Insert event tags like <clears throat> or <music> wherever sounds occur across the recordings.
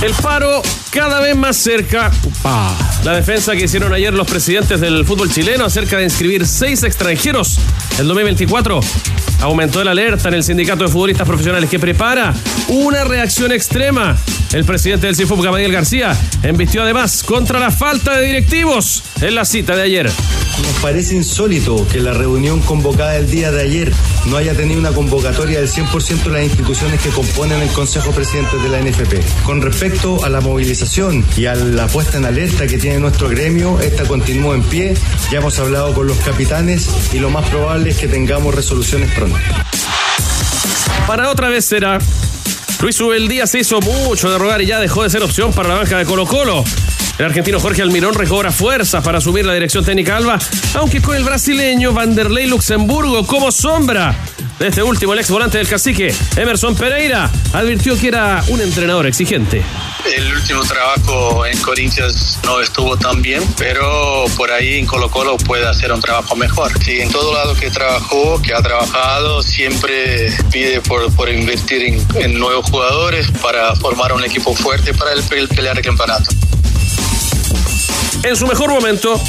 El paro cada vez más cerca. La defensa que hicieron ayer los presidentes del fútbol chileno acerca de inscribir seis extranjeros el 2024 aumentó la alerta en el sindicato de futbolistas profesionales que prepara una reacción extrema. El presidente del CIFUP, Gabriel García, embistió además contra la falta de directivos en la cita de ayer. Nos parece insólito que la reunión convocada el día de ayer no haya tenido una convocatoria del 100% de las instituciones que componen el Consejo Presidente de la NFP. Con respecto a la movilización y a la puesta en alerta que tiene nuestro gremio, esta continúa en pie. Ya hemos hablado con los capitanes y lo más probable es que tengamos resoluciones pronto. Para otra vez será. Luis Ubeldía se hizo mucho de rogar y ya dejó de ser opción para la banca de Colo Colo. El argentino Jorge Almirón recobra fuerzas para asumir la dirección técnica Alba, aunque con el brasileño Vanderlei Luxemburgo como sombra. De este último, el ex volante del cacique, Emerson Pereira, advirtió que era un entrenador exigente. El último trabajo en Corinthians no estuvo tan bien, pero por ahí en Colo Colo puede hacer un trabajo mejor. Sí, en todo lado que trabajó, que ha trabajado, siempre pide por, invertir en, en nuevos jugadores para formar un equipo fuerte para el, el pelear el campeonato. En su mejor momento,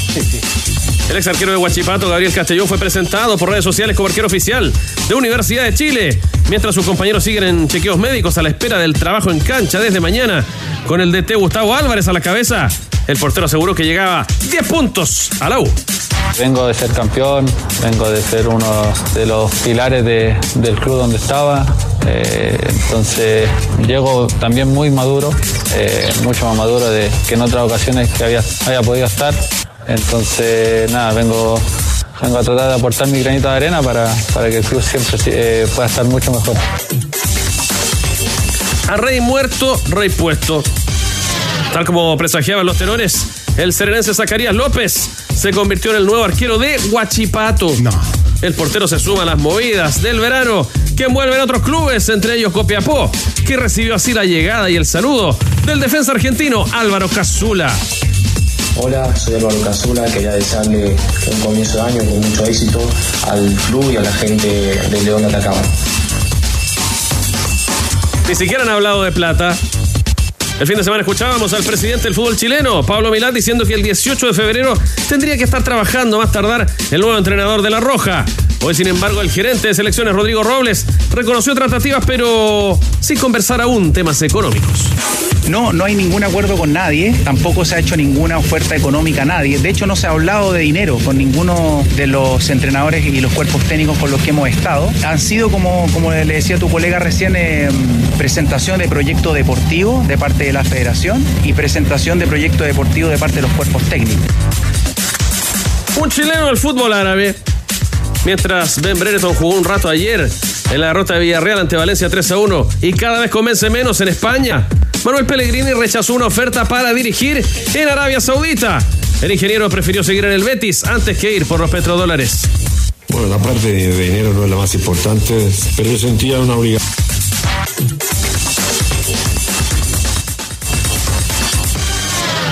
el ex arquero de Huachipato, Gabriel Castellón, fue presentado por redes sociales como arquero oficial de Universidad de Chile, mientras sus compañeros siguen en chequeos médicos a la espera del trabajo en cancha desde mañana. Con el DT Gustavo Álvarez a la cabeza, el portero aseguró que llegaba 10 puntos a la U. Vengo de ser campeón, vengo de ser uno de los pilares de, del club donde estaba. Eh, entonces llego también muy maduro, eh, mucho más maduro de que en otras ocasiones que había, había podido estar. Entonces, nada, vengo, vengo a tratar de aportar mi granito de arena para, para que el club siempre eh, pueda estar mucho mejor. A rey muerto, rey puesto. Tal como presagiaban los tenores, el serenense Zacarías López se convirtió en el nuevo arquero de Huachipato. No. El portero se suma a las movidas del verano que envuelven otros clubes, entre ellos Copiapó, que recibió así la llegada y el saludo del defensa argentino Álvaro Casula. Hola, soy Álvaro Casula, quería desearle un comienzo de año con mucho éxito al club y a la gente de León de Atacama. Ni siquiera han hablado de plata. El fin de semana escuchábamos al presidente del fútbol chileno, Pablo Milán, diciendo que el 18 de febrero tendría que estar trabajando más tardar el nuevo entrenador de La Roja. Hoy, sin embargo, el gerente de selecciones, Rodrigo Robles, reconoció tratativas, pero sin conversar aún temas económicos. No, no hay ningún acuerdo con nadie, tampoco se ha hecho ninguna oferta económica a nadie. De hecho, no se ha hablado de dinero con ninguno de los entrenadores y los cuerpos técnicos con los que hemos estado. Han sido, como, como le decía tu colega recién, eh, presentación de proyecto deportivo de parte de la federación y presentación de proyecto deportivo de parte de los cuerpos técnicos. Un chileno del fútbol árabe. Mientras Ben Brereton jugó un rato ayer en la derrota de Villarreal ante Valencia 3 a 1 y cada vez convence menos en España, Manuel Pellegrini rechazó una oferta para dirigir en Arabia Saudita. El ingeniero prefirió seguir en el Betis antes que ir por los petrodólares. Bueno, la parte de dinero no es la más importante, pero yo sentía una obligación.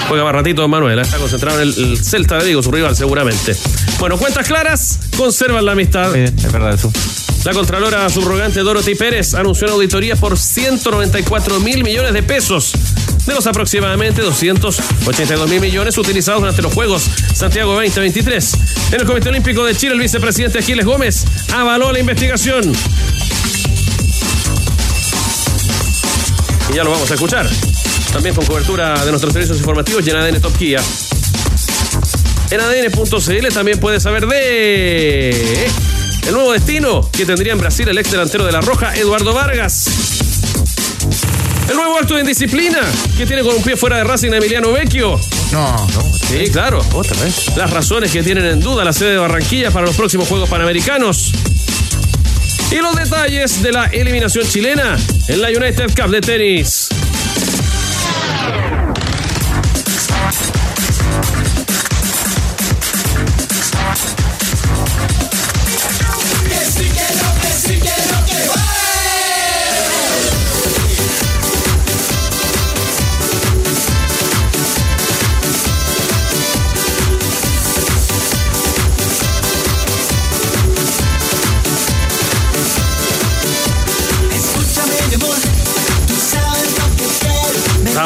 Juega más ratito Manuel, ¿eh? está concentrado en el, el Celta de Vigo, su rival seguramente. Bueno, cuentas claras, conservan la amistad. es verdad eso. La Contralora subrogante Dorothy Pérez anunció una auditoría por 194 mil millones de pesos de los aproximadamente 282 mil millones utilizados durante los Juegos Santiago 2023. En el Comité Olímpico de Chile, el vicepresidente Aquiles Gómez avaló la investigación. Y ya lo vamos a escuchar. También con cobertura de nuestros servicios informativos y en ADN Top Kia. En ADN.cl también puedes saber de el nuevo destino que tendría en Brasil el ex delantero de la Roja, Eduardo Vargas. El nuevo acto de indisciplina que tiene con un pie fuera de Racing Emiliano Vecchio. No, no. Sí, claro. Otra vez. Las razones que tienen en duda la sede de Barranquilla para los próximos Juegos Panamericanos. Y los detalles de la eliminación chilena en la United Cup de tenis. Yeah.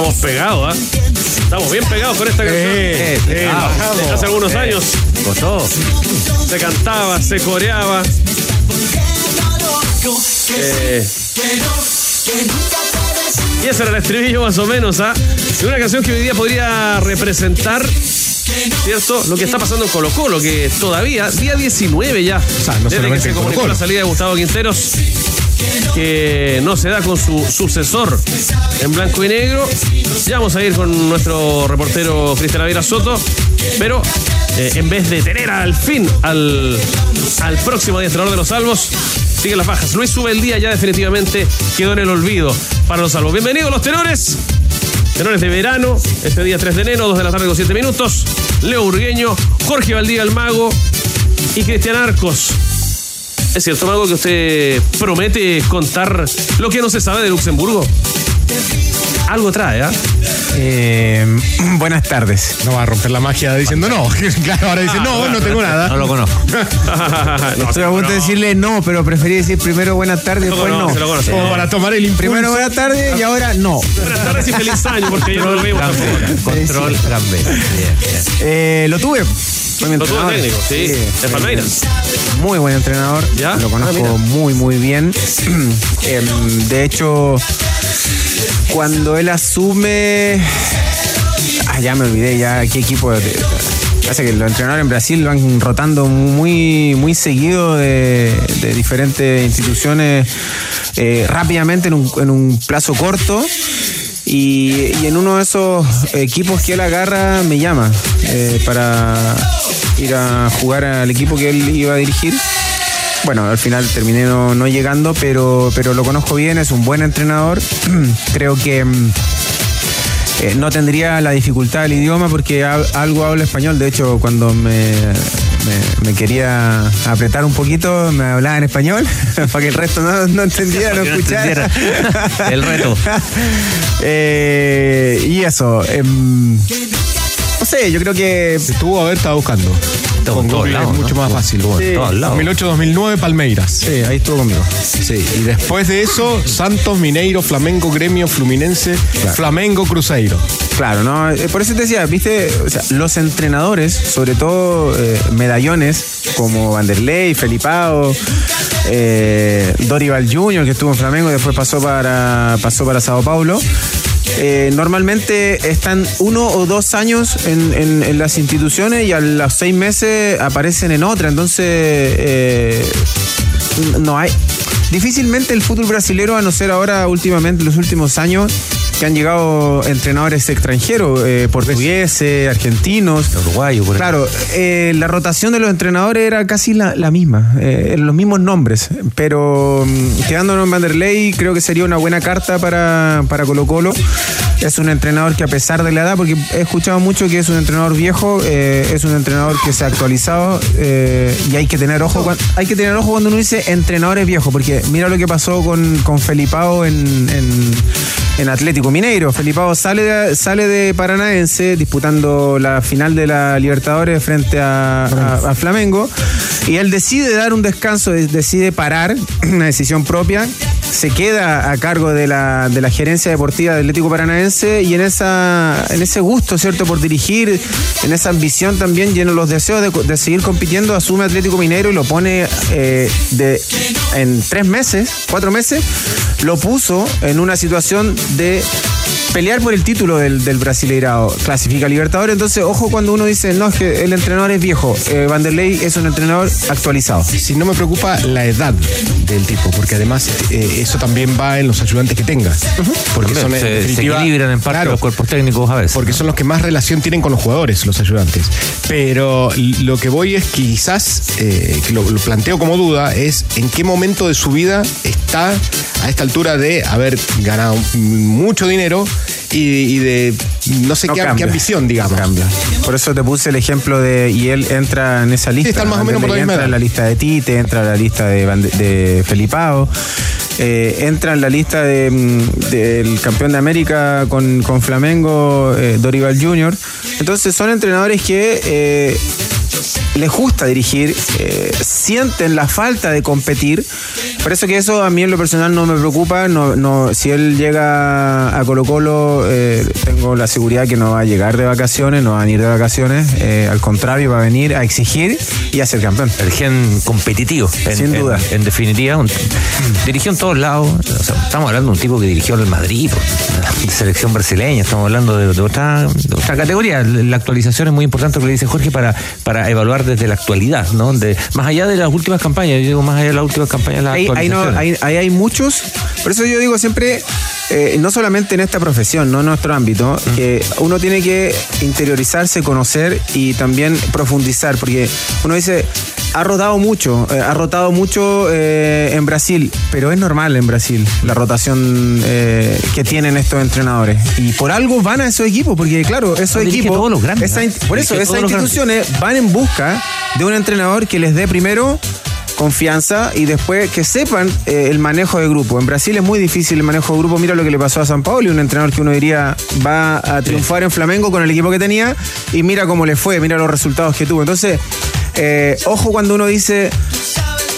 Estamos pegados, ¿ah? Estamos bien pegados con esta canción. Eh, eh, Ah, hace algunos años Costó. se cantaba, se coreaba. Eh, y ese era el estribillo más o menos, ¿ah? De una canción que hoy día podría representar, ¿cierto? Lo que está pasando en Colo Colo, que todavía, día 19 ya, sea, no desde que se comunicó la salida de Gustavo Quinteros, que no se da con su sucesor en blanco y negro. Ya vamos a ir con nuestro reportero Cristian Avira Soto, pero eh, en vez de tener al fin al, al próximo adiestrador de los salvos, siguen las bajas. Luis sube el día ya definitivamente quedó en el olvido para los salvos. Bienvenidos los tenores. Tenores de verano, este día 3 de enero, 2 de la tarde con 7 minutos. Leo Urgueño, Jorge Valdía el Mago y Cristian Arcos. ¿Es cierto, Mago, que usted promete contar lo que no se sabe de Luxemburgo? Algo trae, ¿ah? Eh, <clears throat> buenas tardes. No va a romper la magia diciendo no. <laughs> claro, ahora dice no, no tengo nada. No lo conozco. <laughs> no, Estoy a punto de decirle no, pero preferí decir primero buenas tardes y No después no. conoce, lo conoce. Como para tomar el impulso. Primero buenas tardes y ahora no. Buenas tardes y feliz año, porque ya no lo. Control, plan B. Eh, lo tuve. Fue Lo tuvo técnico, sí, de Palmeiras. Muy buen entrenador. ¿Ya? Lo Ah, conozco mira. muy, muy bien. <clears throat> Em, de hecho, cuando él asume. Ah, ya me olvidé, ya qué equipo. de- Hace que los entrenadores en Brasil van rotando muy, muy seguido de, de diferentes instituciones eh, rápidamente en un, en un plazo corto. Y, y en uno de esos equipos que él agarra me llama eh, para ir a jugar al equipo que él iba a dirigir. Bueno, al final terminé no, no llegando, pero, pero lo conozco bien, es un buen entrenador. <clears throat> Creo que mm, eh, no tendría la dificultad del idioma porque algo hablo español. De hecho, cuando me, me- me quería apretar un poquito, me hablaba en español <laughs> para que el resto no, no entendiera, no escuchara. El reto. <laughs> Eh, y eso. em, sé, yo creo que. Estuvo a ver, estaba buscando. Con todos Google lados, es mucho ¿no? más fácil. Bueno, Sí. todos lados. 2008-2009, Palmeiras. Sí, ahí estuvo conmigo. Sí, y después de eso, Santos, Mineiro, Flamengo, Gremio, Fluminense, Flamengo, Cruzeiro. Claro, ¿no? Eh, Por eso te decía, viste, O sea, los entrenadores, sobre todo eh, medallones como Vanderlei, Felipao, eh, Dorival Jr., que estuvo en Flamengo y después pasó para, pasó para Sao Paulo. Eh, normalmente están uno o dos años en, las instituciones y a los seis meses aparecen en otra. Entonces, eh, no hay. Difícilmente el fútbol brasilero, a no ser ahora últimamente, los últimos años, que han llegado entrenadores extranjeros, eh, portugueses, argentinos. Uruguayo, por Claro, eh, la rotación de los entrenadores era casi la, la misma, eh, los mismos nombres, pero mm, quedándonos en Vanderlei creo que sería una buena carta para, para Colo Colo. Es un entrenador que a pesar de la edad, porque he escuchado mucho que es un entrenador viejo, eh, es un entrenador que se ha actualizado y hay que tener ojo cuan- hay que tener ojo cuando uno dice entrenadores viejos, porque mira lo que pasó con, con Felipao en, en, en Atlético Mineiro. Felipao sale de, sale de Paranaense disputando la final de la Libertadores frente a, a- a Flamengo y él decide dar un descanso, de- decide parar, <clears throat> una decisión propia, se queda a cargo de la, de la gerencia deportiva del Atlético Paranaense y en, esa, en ese gusto, ¿cierto?, por dirigir, en esa ambición también, lleno los deseos de, de seguir compitiendo, asume Atlético Mineiro y lo pone eh, de, en tres meses, cuatro meses, lo puso en una situación de pelear por el título del, del Brasileirao, clasifica a Libertadores, entonces ojo cuando uno dice, no, es que el entrenador es viejo, eh, Vanderlei es un entrenador actualizado. Si no me preocupa la edad del tipo, porque además eh, eso también va en los ayudantes que tenga. Porque son se, se equilibran en parte Claro, los cuerpos técnicos a veces. Porque son los que más relación tienen con los jugadores, los ayudantes. Pero lo que voy es quizás, eh, que lo, lo planteo como duda, es en qué momento de su vida está a esta altura de haber ganado mucho dinero y, y de no sé No qué, ambición, digamos. Cambia. Por eso te puse el ejemplo de. Y él entra en esa lista. están más o menos por la misma Entra en la lista de Tite, entra en la lista de, de Felipao. eh, entra en la lista de, mm, del campeón de América con, con Flamengo, eh, Dorival Jr. Entonces son entrenadores que eh, les gusta dirigir, eh, sienten la falta de competir. Por eso que eso a mí en lo personal no me preocupa. No, no, si él llega a Colo Colo, eh, tengo la seguridad que no va a llegar de vacaciones, no va a venir de vacaciones. eh, al contrario, va a venir a exigir y a ser campeón. El gen competitivo. En, Sin en- duda. En, definitiva, un- dirigió en todos lados. O sea, estamos hablando de un tipo que dirigió el Madrid, de selección brasileña. Estamos hablando de, de otra, de otra categoría. La actualización es muy importante lo que dice Jorge para, para evaluar desde la actualidad, ¿no? De, más allá de las últimas campañas, yo digo más allá de las últimas campañas, las Ahí, ahí no- actualizaciones. ahí- ahí hay muchos. Por eso yo digo siempre, eh, no solamente en esta profesión, no en nuestro ámbito, que uno tiene que interiorizarse, conocer y también profundizar, porque uno dice, ha rotado mucho, eh, ha rotado mucho eh, en Brasil, pero es normal en Brasil la rotación eh, que tienen estos entrenadores. Y por algo van a esos equipos, porque claro, esos equipos, todos los grandes, por eso esas instituciones van en busca de un entrenador que les dé primero confianza y después que sepan eh, el manejo de grupo. En Brasil es muy difícil el manejo de grupo. Mira lo que le pasó a San Paulo, un entrenador que uno diría va a triunfar en Flamengo con el equipo que tenía y mira cómo le fue, mira los resultados que tuvo. Entonces, eh, ojo cuando uno dice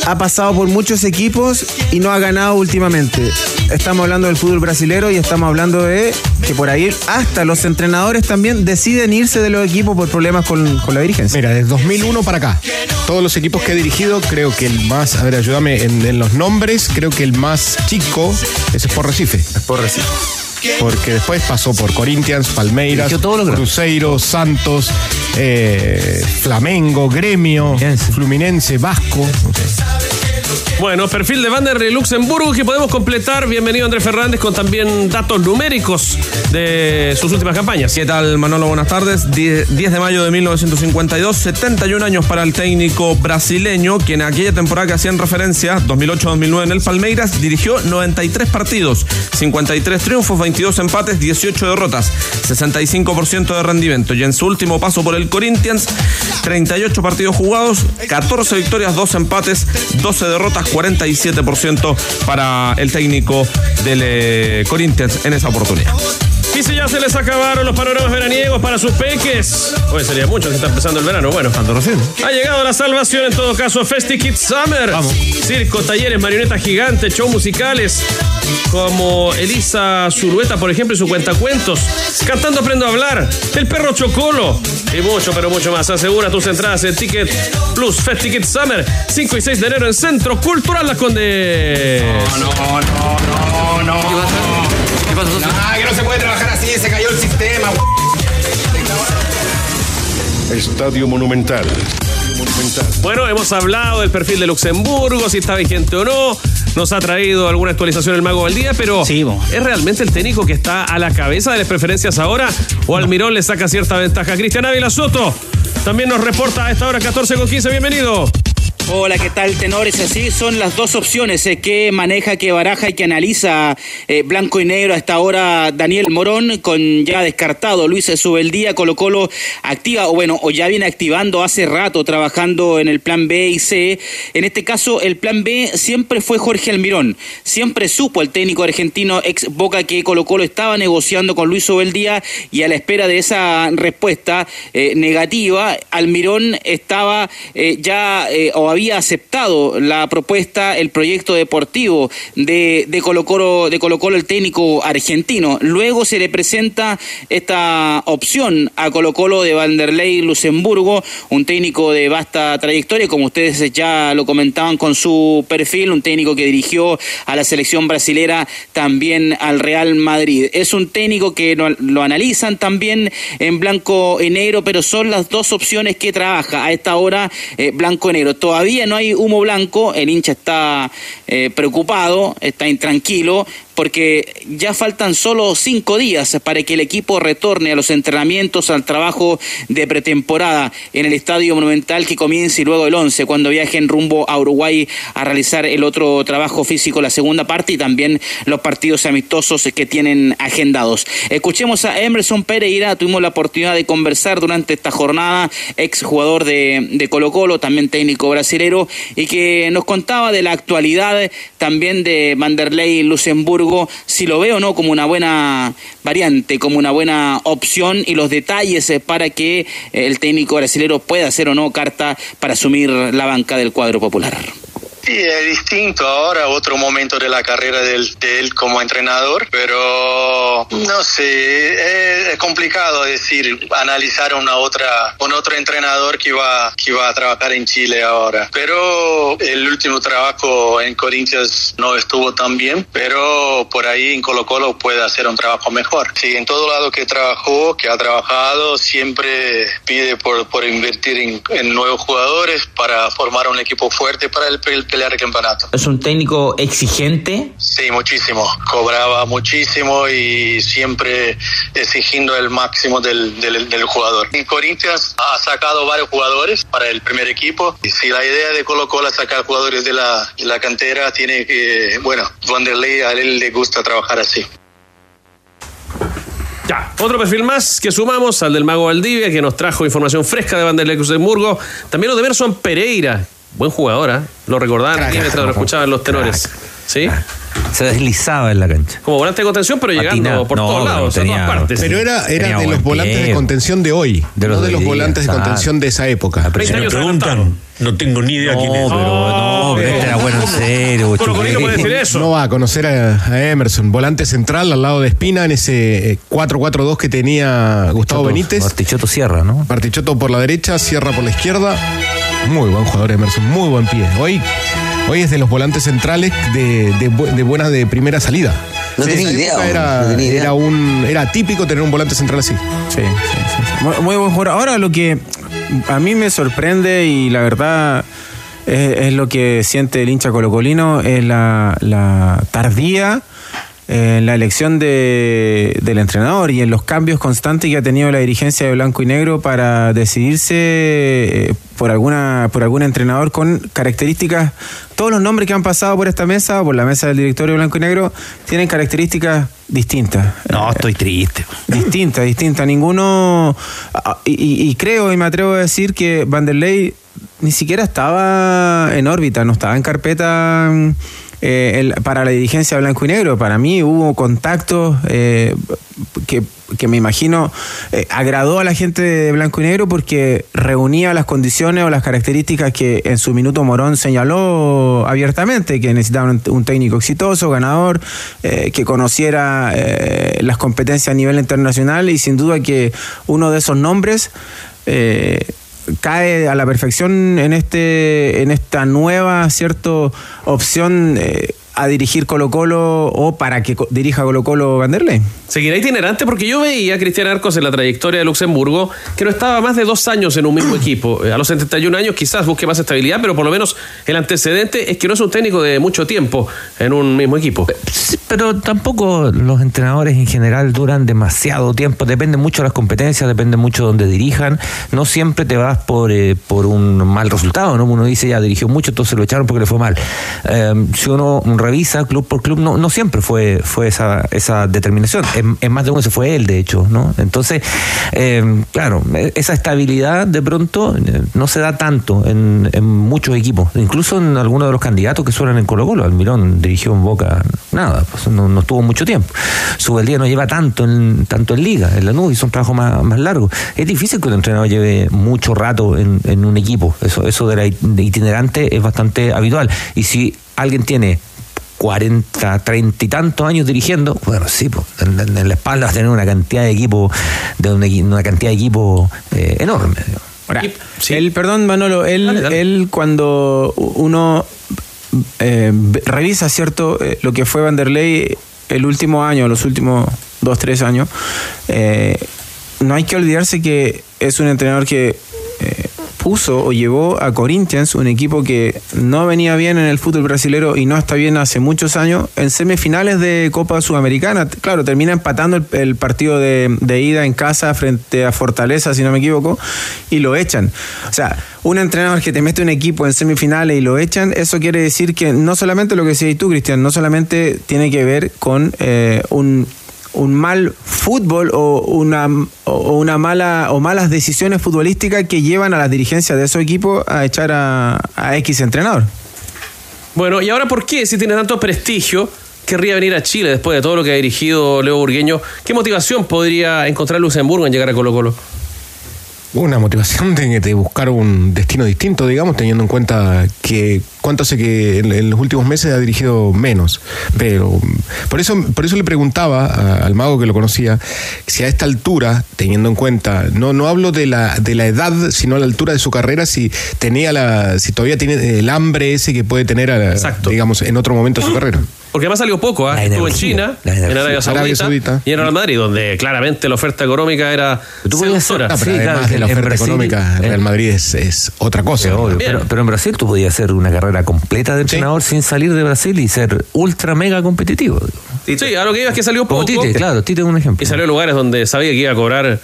ha pasado por muchos equipos y no ha ganado últimamente. Estamos hablando del fútbol brasilero y estamos hablando de que por ahí hasta los entrenadores también deciden irse de los equipos por problemas con, con la dirigencia. Mira, desde 2001 para acá, todos los equipos que he dirigido, creo que el más, a ver, ayúdame en, en los nombres, creo que el más chico es Sport Recife. Sport Recife. Porque después pasó por Corinthians, Palmeiras. Cruzeiro, Santos, eh, Flamengo, Gremio, Fluminense, Vasco. Bueno, perfil de Vander de Luxemburgo que podemos completar. Bienvenido Andrés Fernández con también datos numéricos de sus últimas campañas. ¿Qué tal, Manolo? Buenas tardes. 10 10 de mayo de 1952, 71 años para el técnico brasileño, quien en aquella temporada que hacían referencia, 2008-2009 en el Palmeiras, dirigió 93 partidos, 53 triunfos, 22 empates, 18 derrotas, 65% de rendimiento. Y en su último paso por el Corinthians, 38 partidos jugados, 14 victorias, 2 empates, 12 derrotas, 47% para el técnico del eh, Corinthians en esa oportunidad. Y si ya se les acabaron los panoramas veraniegos para sus peques. Hoy sería mucho que está empezando el verano. Bueno, ha llegado la salvación en todo caso. Festi Kids Summer. Circo, talleres, marionetas gigantes, shows musicales. Como Elisa Zulueta, por ejemplo, y su cuentacuentos. Cantando Aprendo a Hablar. El perro Chocolo. Y mucho, pero mucho más. Asegura tus entradas en Ticket Plus Festi Kids Summer. 5 y 6 de enero en Centro Cultural Las Condes. No, no, no, no, no. Ah, que no se puede trabajar así, se cayó el sistema. Estadio Monumental. Monumental. Bueno, hemos hablado del perfil de Luxemburgo, si está vigente o no. Nos ha traído alguna actualización el Mago del Día, pero ¿es realmente el técnico que está a la cabeza de las preferencias ahora? ¿O Almirón le saca cierta ventaja? Cristian Ávila Soto también nos reporta a esta hora 14 con 15. Bienvenido. Hola, ¿qué tal, tenores? Así son las dos opciones eh, que maneja, que baraja y que analiza eh, blanco y negro hasta ahora Daniel Morón, con ya descartado Luis Subeldía, Colo Colo activa, o bueno, o ya viene activando hace rato, trabajando en el plan B y C. En este caso, el plan B siempre fue Jorge Almirón. Siempre supo el técnico argentino ex Boca que Colo Colo estaba negociando con Luis Subeldía y a la espera de esa respuesta eh, negativa, Almirón estaba eh, ya eh, había aceptado la propuesta, el proyecto deportivo de, de Colo Colo, de Colo Colo el técnico argentino. Luego se le presenta esta opción a Colo Colo de Vanderlei Luxemburgo, un técnico de vasta trayectoria, como ustedes ya lo comentaban con su perfil, un técnico que dirigió a la selección brasilera, también al Real Madrid. Es un técnico que lo, lo analizan también en blanco y negro, pero son las dos opciones que trabaja a esta hora eh, blanco y negro. No hay humo blanco, el hincha está eh, preocupado, está intranquilo, porque ya faltan solo cinco días para que el equipo retorne a los entrenamientos, al trabajo de pretemporada en el Estadio Monumental que comience luego el 11, cuando viajen rumbo a Uruguay a realizar el otro trabajo físico, la segunda parte y también los partidos amistosos que tienen agendados. Escuchemos a Emerson Pereira, tuvimos la oportunidad de conversar durante esta jornada, ex jugador de, de Colo Colo, también técnico brasilero, y que nos contaba de la actualidad también de Vanderlei Luxemburgo, si lo ve o no como una buena variante, como una buena opción y los detalles eh, para que el técnico brasilero pueda hacer o no carta para asumir la banca del cuadro popular. Sí, es distinto ahora, otro momento de la carrera del, de él como entrenador, pero no sé, es, es, complicado decir, analizar una otra, un otro entrenador que va, que va a trabajar en Chile ahora. Pero el último trabajo en Corinthians no estuvo tan bien, pero por ahí en Colo Colo puede hacer un trabajo mejor. Sí, en todo lado que trabajó, que ha trabajado, siempre pide por, por invertir en, en nuevos jugadores para formar un equipo fuerte para el, el pelear el campeonato. ¿Es un técnico exigente? Sí, muchísimo. Cobraba muchísimo y siempre exigiendo el máximo del, del, del jugador. En Corinthians ha sacado varios jugadores para el primer equipo. Y si la idea de Colo Colo es sacar jugadores de la, de la cantera, tiene que, bueno, Vanderlei a él le gusta trabajar así. Ya, otro perfil más que sumamos al del Mago Valdivia, que nos trajo información fresca de Vanderlei Luxemburgo. También lo de Berson Pereira, buen jugador, ¿eh? Lo recordaban aquí mientras lo escuchaban los tenores. ¿Sí? Se deslizaba en la cancha. Como volante de contención, pero llegando por No, todos lados, tenía- a todas partes. Pero era, era de los volantes pie. de contención de hoy, De los no de los volantes de contención de esa época. Si me preguntan, no tengo ni idea quién es. No, pero no, pero este era bueno en serio. Puede decir Chucky. eso. No va a conocer a, a Emerson, volante central al lado de Espina en ese eh, 4-4-2 que tenía Gustavo Benítez. Bartichotto Sierra, ¿no? Bartichotto por la derecha, Sierra por la izquierda. Muy buen jugador Emerson, muy buen pie. Hoy, hoy es de los volantes centrales de, de de buena de primera salida. No En tenía idea, no Era, tenía idea. era un, era típico tener un volante central así. Sí, sí, sí, sí. Muy, muy buen jugador. Ahora lo que a mí me sorprende y la verdad es, es lo que siente el hincha colocolino es la, la tardía en la elección de, del entrenador y en los cambios constantes que ha tenido la dirigencia de Blanco y Negro para decidirse eh, por alguna por algún entrenador con características todos los nombres que han pasado por esta mesa por la mesa del directorio Blanco y Negro tienen características distintas No, estoy triste. Distinta, distinta. Ninguno. ah, Y, y- y creo y me atrevo a decir que Vanderlei ni siquiera estaba en órbita, no estaba en carpeta mm, eh, el- para la dirigencia blanco y negro. Para mí hubo contactos eh, que, que me imagino eh, agradó a la gente de blanco y negro porque reunía las condiciones o las características que en su minuto Morón señaló abiertamente, que necesitaban un, técnico exitoso, ganador, eh, que conociera las competencias a nivel internacional y sin duda que uno de esos nombres eh, cae a la perfección en este en esta nueva cierto opción eh, a dirigir Colo Colo o para que dirija Colo Colo Vanderlei. Seguirá itinerante porque yo veía a Cristian Arcos en la trayectoria de Luxemburgo que no estaba más de dos años en un mismo equipo. Eh, A los 71 años quizás busque más estabilidad, pero por lo menos el antecedente es que no es un técnico de mucho tiempo en un mismo equipo. Sí, pero tampoco los entrenadores en general duran demasiado tiempo. Depende mucho de las competencias, depende mucho de donde dirijan. No siempre te vas por, eh, por un mal resultado, ¿no? Uno dice ya dirigió mucho, entonces lo echaron porque le fue mal. Eh, si uno revisa club por club, no, no siempre fue, fue esa, esa determinación. En, en más de uno se fue él, de hecho, ¿no? Entonces, eh, claro, eh, esa estabilidad de pronto eh, no se da tanto en, en muchos equipos, incluso en algunos de los candidatos que suenan en Colo Colo. Almirón dirigió en Boca nada, pues no, no estuvo mucho tiempo. Subeldía no lleva tanto en, tanto en liga, en la nube hizo un trabajo más, más largo. Es difícil que un entrenador lleve mucho rato en, en un equipo. Eso, eso de la itinerante es bastante habitual. Y si alguien tiene 40, 30 y tantos años dirigiendo, bueno, sí, pues, en, en- en la espalda vas a tener una cantidad de equipo, de una, cantidad de equipo eh, enorme. Ahora, él, perdón, Manolo, él, él cuando uno eh, revisa, ¿cierto?, Eh, lo que fue Vanderlei el último año, los últimos dos, tres años, eh, no hay que olvidarse que es un entrenador que eh, puso o llevó a Corinthians, un equipo que no venía bien en el fútbol brasilero y no está bien hace muchos años, en semifinales de Copa Sudamericana. Claro, termina empatando el, partido de, de ida en casa frente a Fortaleza, si no me equivoco, y lo echan. O sea, un entrenador que te mete un equipo en semifinales y lo echan, eso quiere decir que no solamente lo que decías tú, Cristian, no solamente tiene que ver con eh, un un mal fútbol o una, o una mala o malas decisiones futbolísticas que llevan a las dirigencias de esos equipos a echar a, a X entrenador. Bueno, ¿y ahora por qué, si tiene tanto prestigio, querría venir a Chile después de todo lo que ha dirigido Leo Burgueño? ¿Qué motivación podría encontrar Luxemburgo en llegar a Colo Colo? Una motivación de, de buscar un destino distinto, digamos, teniendo en cuenta que cuánto hace que en, en los últimos meses ha dirigido menos. Pero por eso, por eso le preguntaba a- al mago que lo conocía si a esta altura, teniendo en cuenta, no, no hablo de la, de la edad, sino a la altura de su carrera, si tenía la, si todavía tiene el hambre ese que puede tener, a- digamos, en otro momento de su <clears throat> carrera. Porque además salió poco, ¿ah? Estuvo en China, en Arabia Saudita, Arabia Saudita. y en Real Madrid, donde claramente la oferta económica era seductora. No, pero además de la oferta económica, Real Madrid es, es otra cosa. Obvio, pero, pero en Brasil tú podías hacer una carrera completa de entrenador sin salir de Brasil y ser ultra mega competitivo. Sí, a lo que iba es que salió Como poco. Tite, claro, Tite es un ejemplo. Y salió a lugares donde sabía que iba a cobrar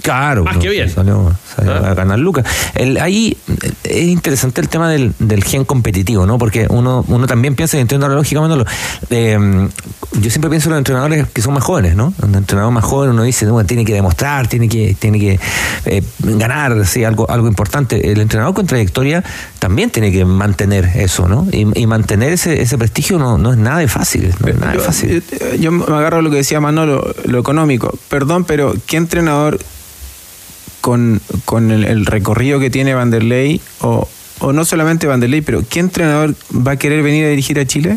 Claro. más que bien. Salió, salió a ganar lucas. El, ahí eh, es interesante el tema del, del gen competitivo, ¿no? Porque uno, uno también piensa, y entiendo la lógica, Manolo, eh, yo siempre pienso en los entrenadores que son más jóvenes, ¿no? Un entrenador más joven uno dice, "No, tiene que demostrar, tiene que, tiene que eh, ganar, sí, algo, algo importante. El entrenador con trayectoria también tiene que mantener eso, ¿no? Y, y mantener ese, ese prestigio no, no es nada de fácil, no es nada de Yo, fácil. yo- yo me agarro a lo que decía Manolo, lo económico. Perdón, pero ¿qué entrenador con, con el, el recorrido que tiene Vanderlei, o, o no solamente Vanderlei, pero ¿qué entrenador va a querer venir a dirigir a Chile?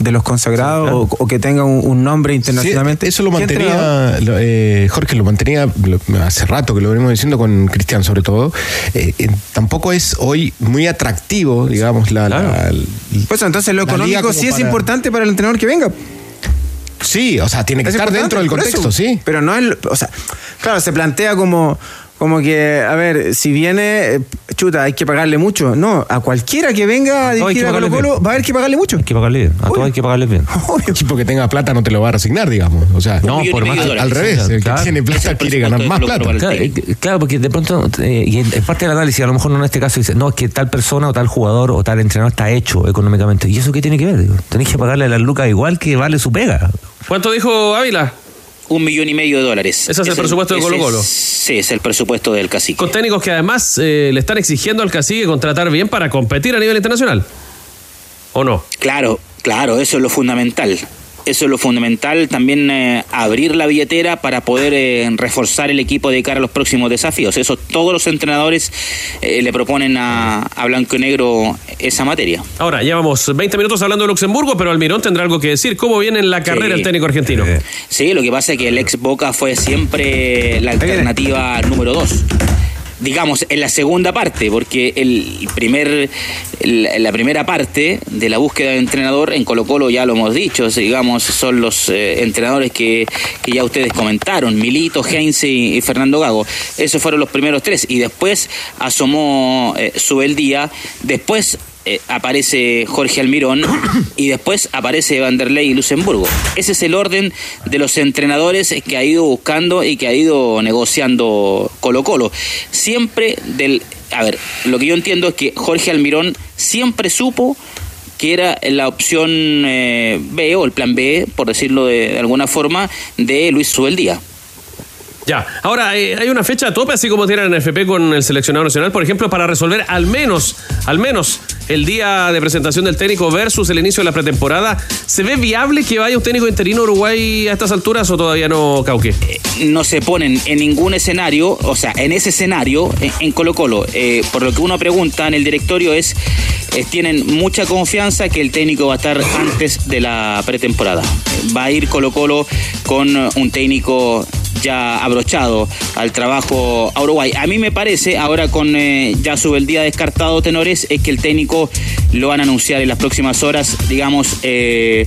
¿De los consagrados o, o que tenga un, un nombre internacionalmente? Sí, eso lo mantenía, lo- eh, Jorge, lo mantenía lo- hace rato que lo venimos diciendo con Cristian sobre todo. Eh, eh, tampoco es hoy muy atractivo, digamos, la... la- Pues entonces lo económico sí es importante para el entrenador que venga. Sí, o sea, tiene que Es estar dentro del contexto, eso. sí. Pero no es, o sea, claro, se plantea como, como que, a ver, si viene, eh, chuta, hay que pagarle mucho. No, a cualquiera que venga a dirigir a Colo Colo va a haber que pagarle mucho. Hay que pagarle bien, a todos hay que pagarle bien. <laughs> equipo que tenga plata no te lo va a resignar, digamos. O sea, No, por más al, al revés, el que tiene plata quiere ganar más plata. Claro, claro, porque de pronto, eh, y es parte del análisis, a lo mejor no en este caso dice, no, es que tal persona o tal jugador o tal entrenador está hecho económicamente. ¿Y eso qué tiene que ver? Tenés que pagarle a las lucas igual que vale su pega. ¿Cuánto dijo Ávila? Un millón y medio de dólares. Ese es el presupuesto de ese Colo-Colo. es- Sí, es el presupuesto del cacique. Con técnicos que además eh, le están exigiendo al cacique contratar bien para competir a nivel internacional. ¿O no? Claro, claro, eso es lo fundamental. Eso es lo fundamental, también eh, abrir la billetera para poder eh, reforzar el equipo de cara a los próximos desafíos. Eso todos los entrenadores eh, le proponen a, a Blanco y Negro esa materia. Ahora, llevamos 20 minutos hablando de Luxemburgo, pero Almirón tendrá algo que decir. ¿Cómo viene en la carrera el técnico argentino? Sí, lo que pasa es que el ex Boca fue siempre la alternativa número dos. Digamos, en la segunda parte, porque el primer, la primera parte de la búsqueda de entrenador en Colo Colo ya lo hemos dicho, digamos, son los eh, entrenadores que, que ya ustedes comentaron, Milito, Heinze y, y Fernando Gago. Esos fueron los primeros tres. Y después asomó eh, Subeldía, después eh, aparece Jorge Almirón y después aparece Vanderlei y Luxemburgo. Ese es el orden de los entrenadores que ha ido buscando y que ha ido negociando Colo Colo. Siempre del... A ver, lo que yo entiendo es que Jorge Almirón siempre supo que era la opción eh, B o el plan B, por decirlo de, de alguna forma, de Luis Subeldía. Ya, ahora eh, hay una fecha a tope, así como tiene en FP con el seleccionado nacional, por ejemplo, para resolver al menos, al menos el día de presentación del técnico versus el inicio de la pretemporada. ¿Se ve viable que vaya un técnico interino Uruguay a estas alturas o todavía no, Cauque? no se ponen en ningún escenario, o sea, en ese escenario, en, en Colo Colo, eh, por lo que uno pregunta en el directorio es, eh, tienen mucha confianza que el técnico va a estar antes de la pretemporada. Va a ir Colo Colo con un técnico ya abrochado al trabajo a Uruguay. A mí me parece, ahora con eh, ya sube el día descartado Tenores, es que el técnico lo van a anunciar en las próximas horas, digamos, eh,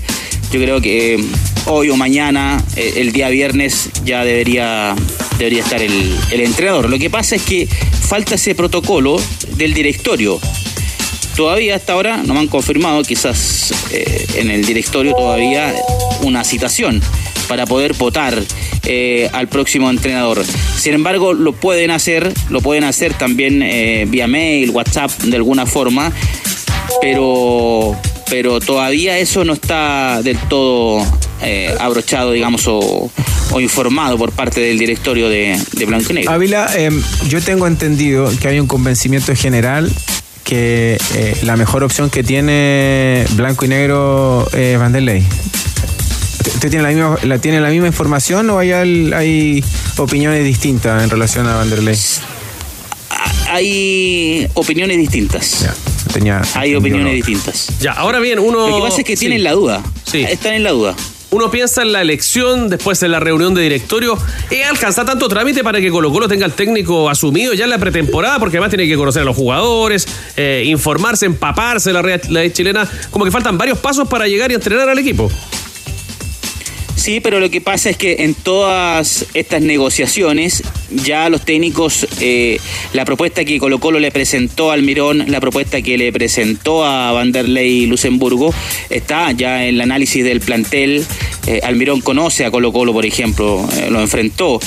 yo creo que eh, hoy o mañana, el día viernes, ya debería, debería estar el, el entrenador. Lo que pasa es que falta ese protocolo del directorio. Todavía hasta ahora no me han confirmado, quizás en el directorio todavía una citación para poder votar eh, al próximo entrenador. Sin embargo, lo pueden hacer, lo pueden hacer también eh, vía mail, WhatsApp, de alguna forma, pero, pero todavía eso no está del todo eh, abrochado, digamos, o, informado por parte del directorio de, Blanco y Negro. Ávila, eh, yo tengo entendido que hay un convencimiento general que eh, la mejor opción que tiene Blanco y Negro es Vanderlei. ¿Usted tiene la misma, la, tiene la misma información o hay, hay opiniones distintas en relación a Vanderlei? Hay opiniones distintas. Tenía, Hay opiniones distintas. Ya, ahora bien, uno. Lo que pasa es que sí. tienen la duda. Sí. Están en la duda. Uno piensa en la elección, después en la reunión de directorio. ¿Eh, ¿Alcanza tanto trámite para que Colo Colo tenga el técnico asumido ya en la pretemporada? Porque además tiene que conocer a los jugadores, eh, informarse, empaparse de la red la red chilena. Como que faltan varios pasos para llegar y entrenar al equipo. Sí, pero lo que pasa es que en todas estas negociaciones ya los técnicos, eh, la propuesta que Colo Colo le presentó al Mirón, la propuesta que le presentó a Vanderlei Luxemburgo, está ya en el análisis del plantel. Eh, Almirón conoce a Colo Colo, por ejemplo, eh, lo enfrentó,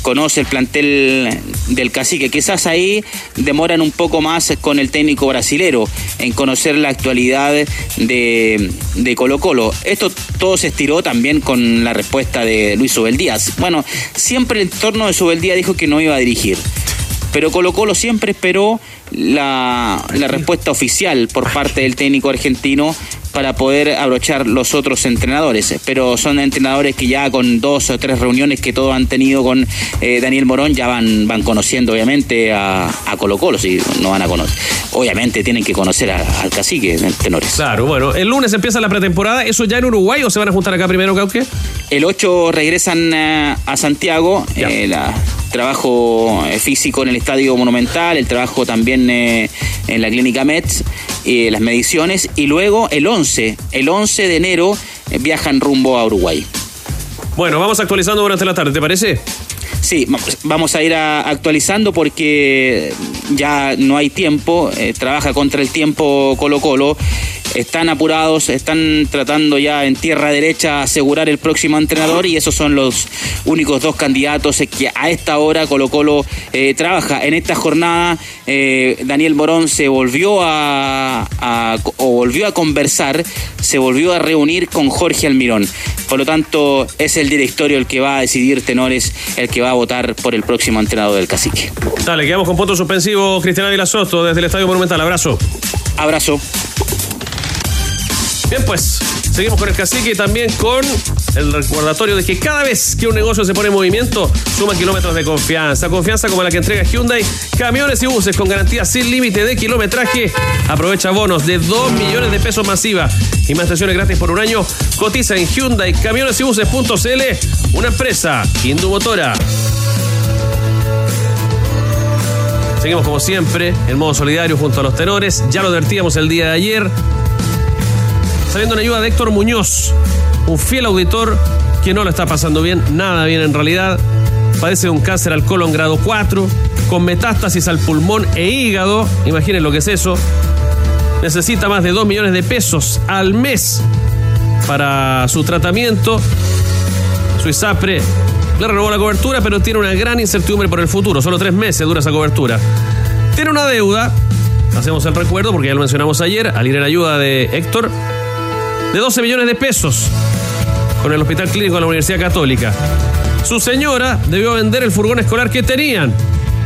conoce el plantel del cacique. Quizás ahí demoran un poco más con el técnico brasilero en conocer la actualidad de, de Colo Colo. Esto todo se estiró también con la respuesta de Luis Díaz. Bueno, siempre el entorno de Subeldía dijo que no iba a dirigir. Pero Colo Colo siempre esperó la, la respuesta oficial por parte del técnico argentino para poder abrochar los otros entrenadores. Pero son entrenadores que ya con dos o tres reuniones que todos han tenido con eh, Daniel Morón ya van, van conociendo obviamente a, a Colo Colo, si no van a conocer. Obviamente tienen que conocer a- al cacique, tenores. Claro, bueno, el lunes empieza la pretemporada. ¿Eso ya en Uruguay o se van a juntar acá primero, Cauque? El 8 regresan eh, a Santiago, eh, la- trabajo eh, físico en el Estadio Monumental, el trabajo también eh, en la Clínica Mets, las mediciones, y luego el 11, el 11 de enero eh, viajan rumbo a Uruguay. Bueno, vamos actualizando durante la tarde, ¿te parece? Sí, va- vamos a ir a- actualizando porque ya no hay tiempo, eh, trabaja contra el tiempo Colo Colo, están apurados, están tratando ya en tierra derecha asegurar el próximo entrenador y esos son los únicos dos candidatos eh, que a esta hora Colo Colo eh, trabaja. En esta jornada eh, Daniel Morón se volvió a, a- o volvió a conversar, se volvió a reunir con Jorge Almirón. Por lo tanto, es el directorio el que va a decidir tenores, el que va a votar por el próximo entrenador del cacique. Dale, quedamos con punto suspensivo. Cristian Ávila Soto desde el Estadio Monumental. Abrazo. Abrazo. Bien, pues, seguimos con el cacique y también con el recordatorio de que cada vez que un negocio se pone en movimiento, suma kilómetros de confianza. Confianza como la que entrega Hyundai, camiones y buses con garantía sin límite de kilometraje. Aprovecha bonos de 2 millones de pesos masiva y más estaciones gratis por un año. Cotiza en Hyundai, camiones y buses.cl, una empresa Indumotora. Seguimos como siempre, en modo solidario junto a los tenores. Ya lo advertíamos el día de ayer. Sabiendo una ayuda de Héctor Muñoz, un fiel auditor que no lo está pasando bien, nada bien en realidad. Padece de un cáncer al colon grado 4, con metástasis al pulmón e hígado. Imaginen lo que es eso. Necesita más de 2 millones de pesos al mes para su tratamiento. Su ISAPRE le renovó la cobertura, pero tiene una gran incertidumbre por el futuro. Solo tres meses dura esa cobertura. Tiene una deuda, hacemos el recuerdo porque ya lo mencionamos ayer, al ir en ayuda de Héctor, de 12 millones de pesos con el Hospital Clínico de la Universidad Católica. Su señora debió vender el furgón escolar que tenían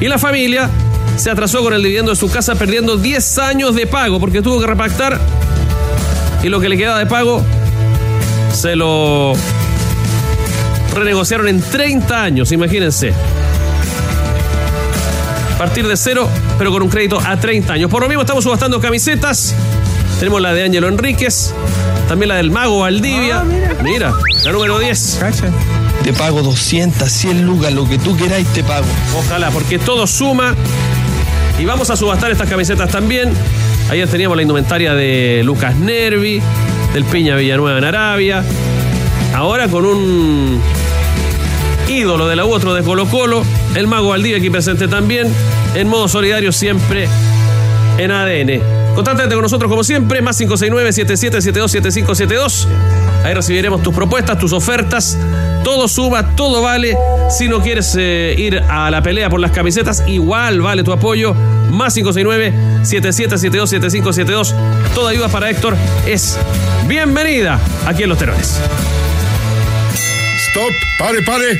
y la familia se atrasó con el dividendo de su casa perdiendo 10 años de pago porque tuvo que repactar y lo que le quedaba de pago se lo renegociaron en 30 años, imagínense. Partir de cero, pero con un crédito a 30 años. Por lo mismo estamos subastando camisetas. Tenemos la de Ángelo Enríquez, también la del Mago Valdivia. mira. la número 10. Te pago 200, 100 lucas, lo que tú queráis te pago. Ojalá, porque todo suma. Y vamos a subastar estas camisetas también. Ayer teníamos la indumentaria de Lucas Nervi, del Piña Villanueva en Arabia. Ahora con un ídolo de la U, otro de Colo Colo, el Mago Valdivia aquí presente también. en modo solidario siempre en ADN. Contáctate con nosotros como siempre, más 569-7772-7572. Ahí recibiremos tus propuestas, tus ofertas. Todo suba, todo vale. Si no quieres eh, ir a la pelea por las camisetas, igual vale tu apoyo. Más 569-7772-7572. Toda ayuda para Héctor es bienvenida aquí en Los Terones. Stop, pare, pare.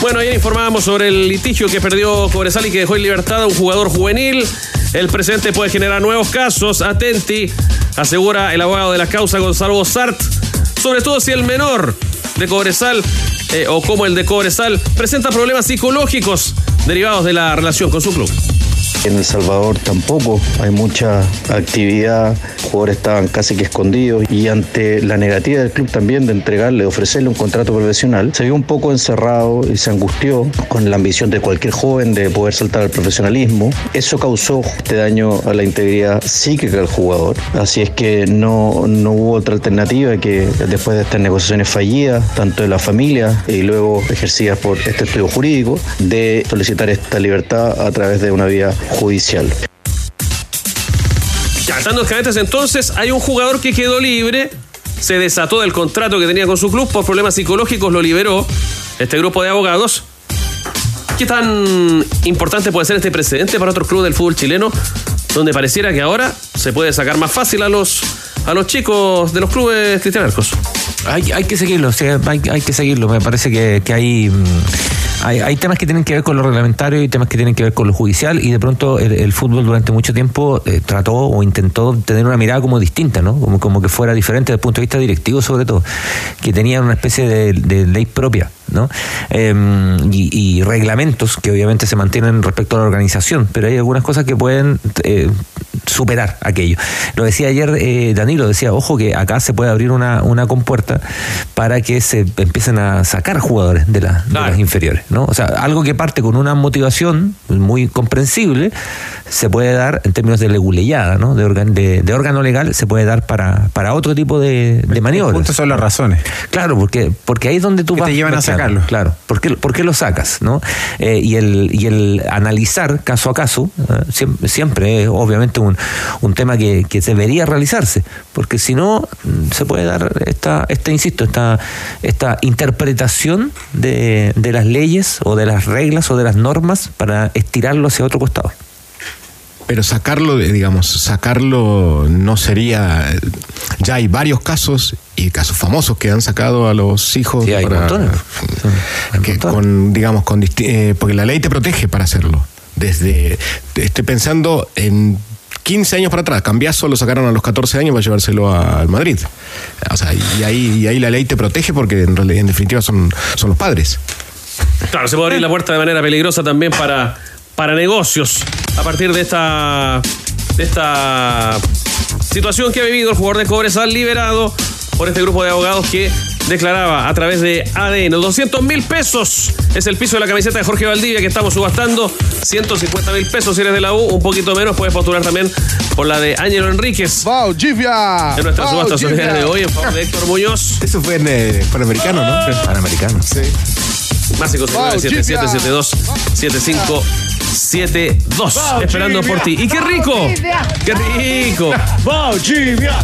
Bueno, ayer informábamos sobre el litigio que perdió Cobresal y que dejó en libertad a un jugador juvenil. El presente puede generar nuevos casos. Atenti, asegura el abogado de la causa Gonzalo Sart. Sobre todo si el menor de Cobresal eh, o como el de Cobresal presenta problemas psicológicos derivados de la relación con su club. En El Salvador tampoco hay mucha actividad, los jugadores estaban casi que escondidos y ante la negativa del club también de entregarle, ofrecerle un contrato profesional, se vio un poco encerrado y se angustió con la ambición de cualquier joven de poder saltar al profesionalismo. Eso causó este daño a la integridad psíquica del jugador, así es que no, no hubo otra alternativa que después de estas negociaciones fallidas, tanto de la familia y luego ejercidas por este estudio jurídico, de solicitar esta libertad a través de una vía judicial. Ya, estando cadetes entonces, hay un jugador que quedó libre, se desató del contrato que tenía con su club por problemas psicológicos, lo liberó este grupo de abogados. ¿Qué tan importante puede ser este precedente para otros clubes del fútbol chileno, donde pareciera que ahora se puede sacar más fácil a los, a los chicos de los clubes cristianos? Hay, hay que seguirlo, o sea, hay, hay que seguirlo. Me parece que, que hay, mm, hay, hay temas que tienen que ver con lo reglamentario y temas que tienen que ver con lo judicial y de pronto el, fútbol durante mucho tiempo eh, trató o intentó tener una mirada como distinta, ¿no? Como, como que fuera diferente desde el punto de vista directivo sobre todo, que tenía una especie de, ley propia. ¿no? Eh, y, y, reglamentos que obviamente se mantienen respecto a la organización, pero hay algunas cosas que pueden eh, superar aquello. Lo decía ayer eh, Danilo, decía, ojo que acá se puede abrir una, una compuerta para que se empiecen a sacar jugadores de, la, claro. de las inferiores, ¿no? O sea, algo que parte con una motivación muy comprensible, se puede dar en términos de leguleyada, ¿no? De, organ, de, de, órgano legal, se puede dar para, para otro tipo de, de maniobras. Estas son las razones. Claro, porque, porque ahí es donde tú que vas... Te llevan a sacarlo. Claro. ¿Por qué, por qué lo sacas? ¿no? Eh, y, el, y el analizar caso a caso eh, siempre, siempre, es obviamente un, un tema que, que, debería realizarse, porque si no se puede dar esta, esta insisto, esta, esta interpretación de, de las leyes o de las reglas o de las normas para estirarlo hacia otro costado. Pero sacarlo, digamos, sacarlo no sería. Ya hay varios casos y casos famosos que han sacado a los hijos sí, hay para, montones. que con, digamos, con eh, porque la ley te protege para hacerlo. Desde estoy pensando en 15 años para atrás, Cambiazo lo sacaron a los 14 años para llevárselo al Madrid. O sea, y ahí, y ahí la ley te protege porque en, en definitiva son, son los padres. Claro, se puede abrir la puerta de manera peligrosa también para, para negocios a partir de esta, de esta situación que ha vivido el jugador de Cobresal liberado por este grupo de abogados que declaraba a través de ADN 200 mil pesos es el piso de la camiseta de Jorge Valdivia que estamos subastando. 150 mil pesos si eres de la U un poquito menos puedes postular también por la de Ángelo Enríquez. Valdivia en nuestra subasta solidaria de hoy en favor de Héctor Muñoz. Eso fue en eh, Panamericano ¿no? Panamericano. Sí más 7772 75 7-2. Esperando por ti. ¡Y qué rico! ¡Qué rico!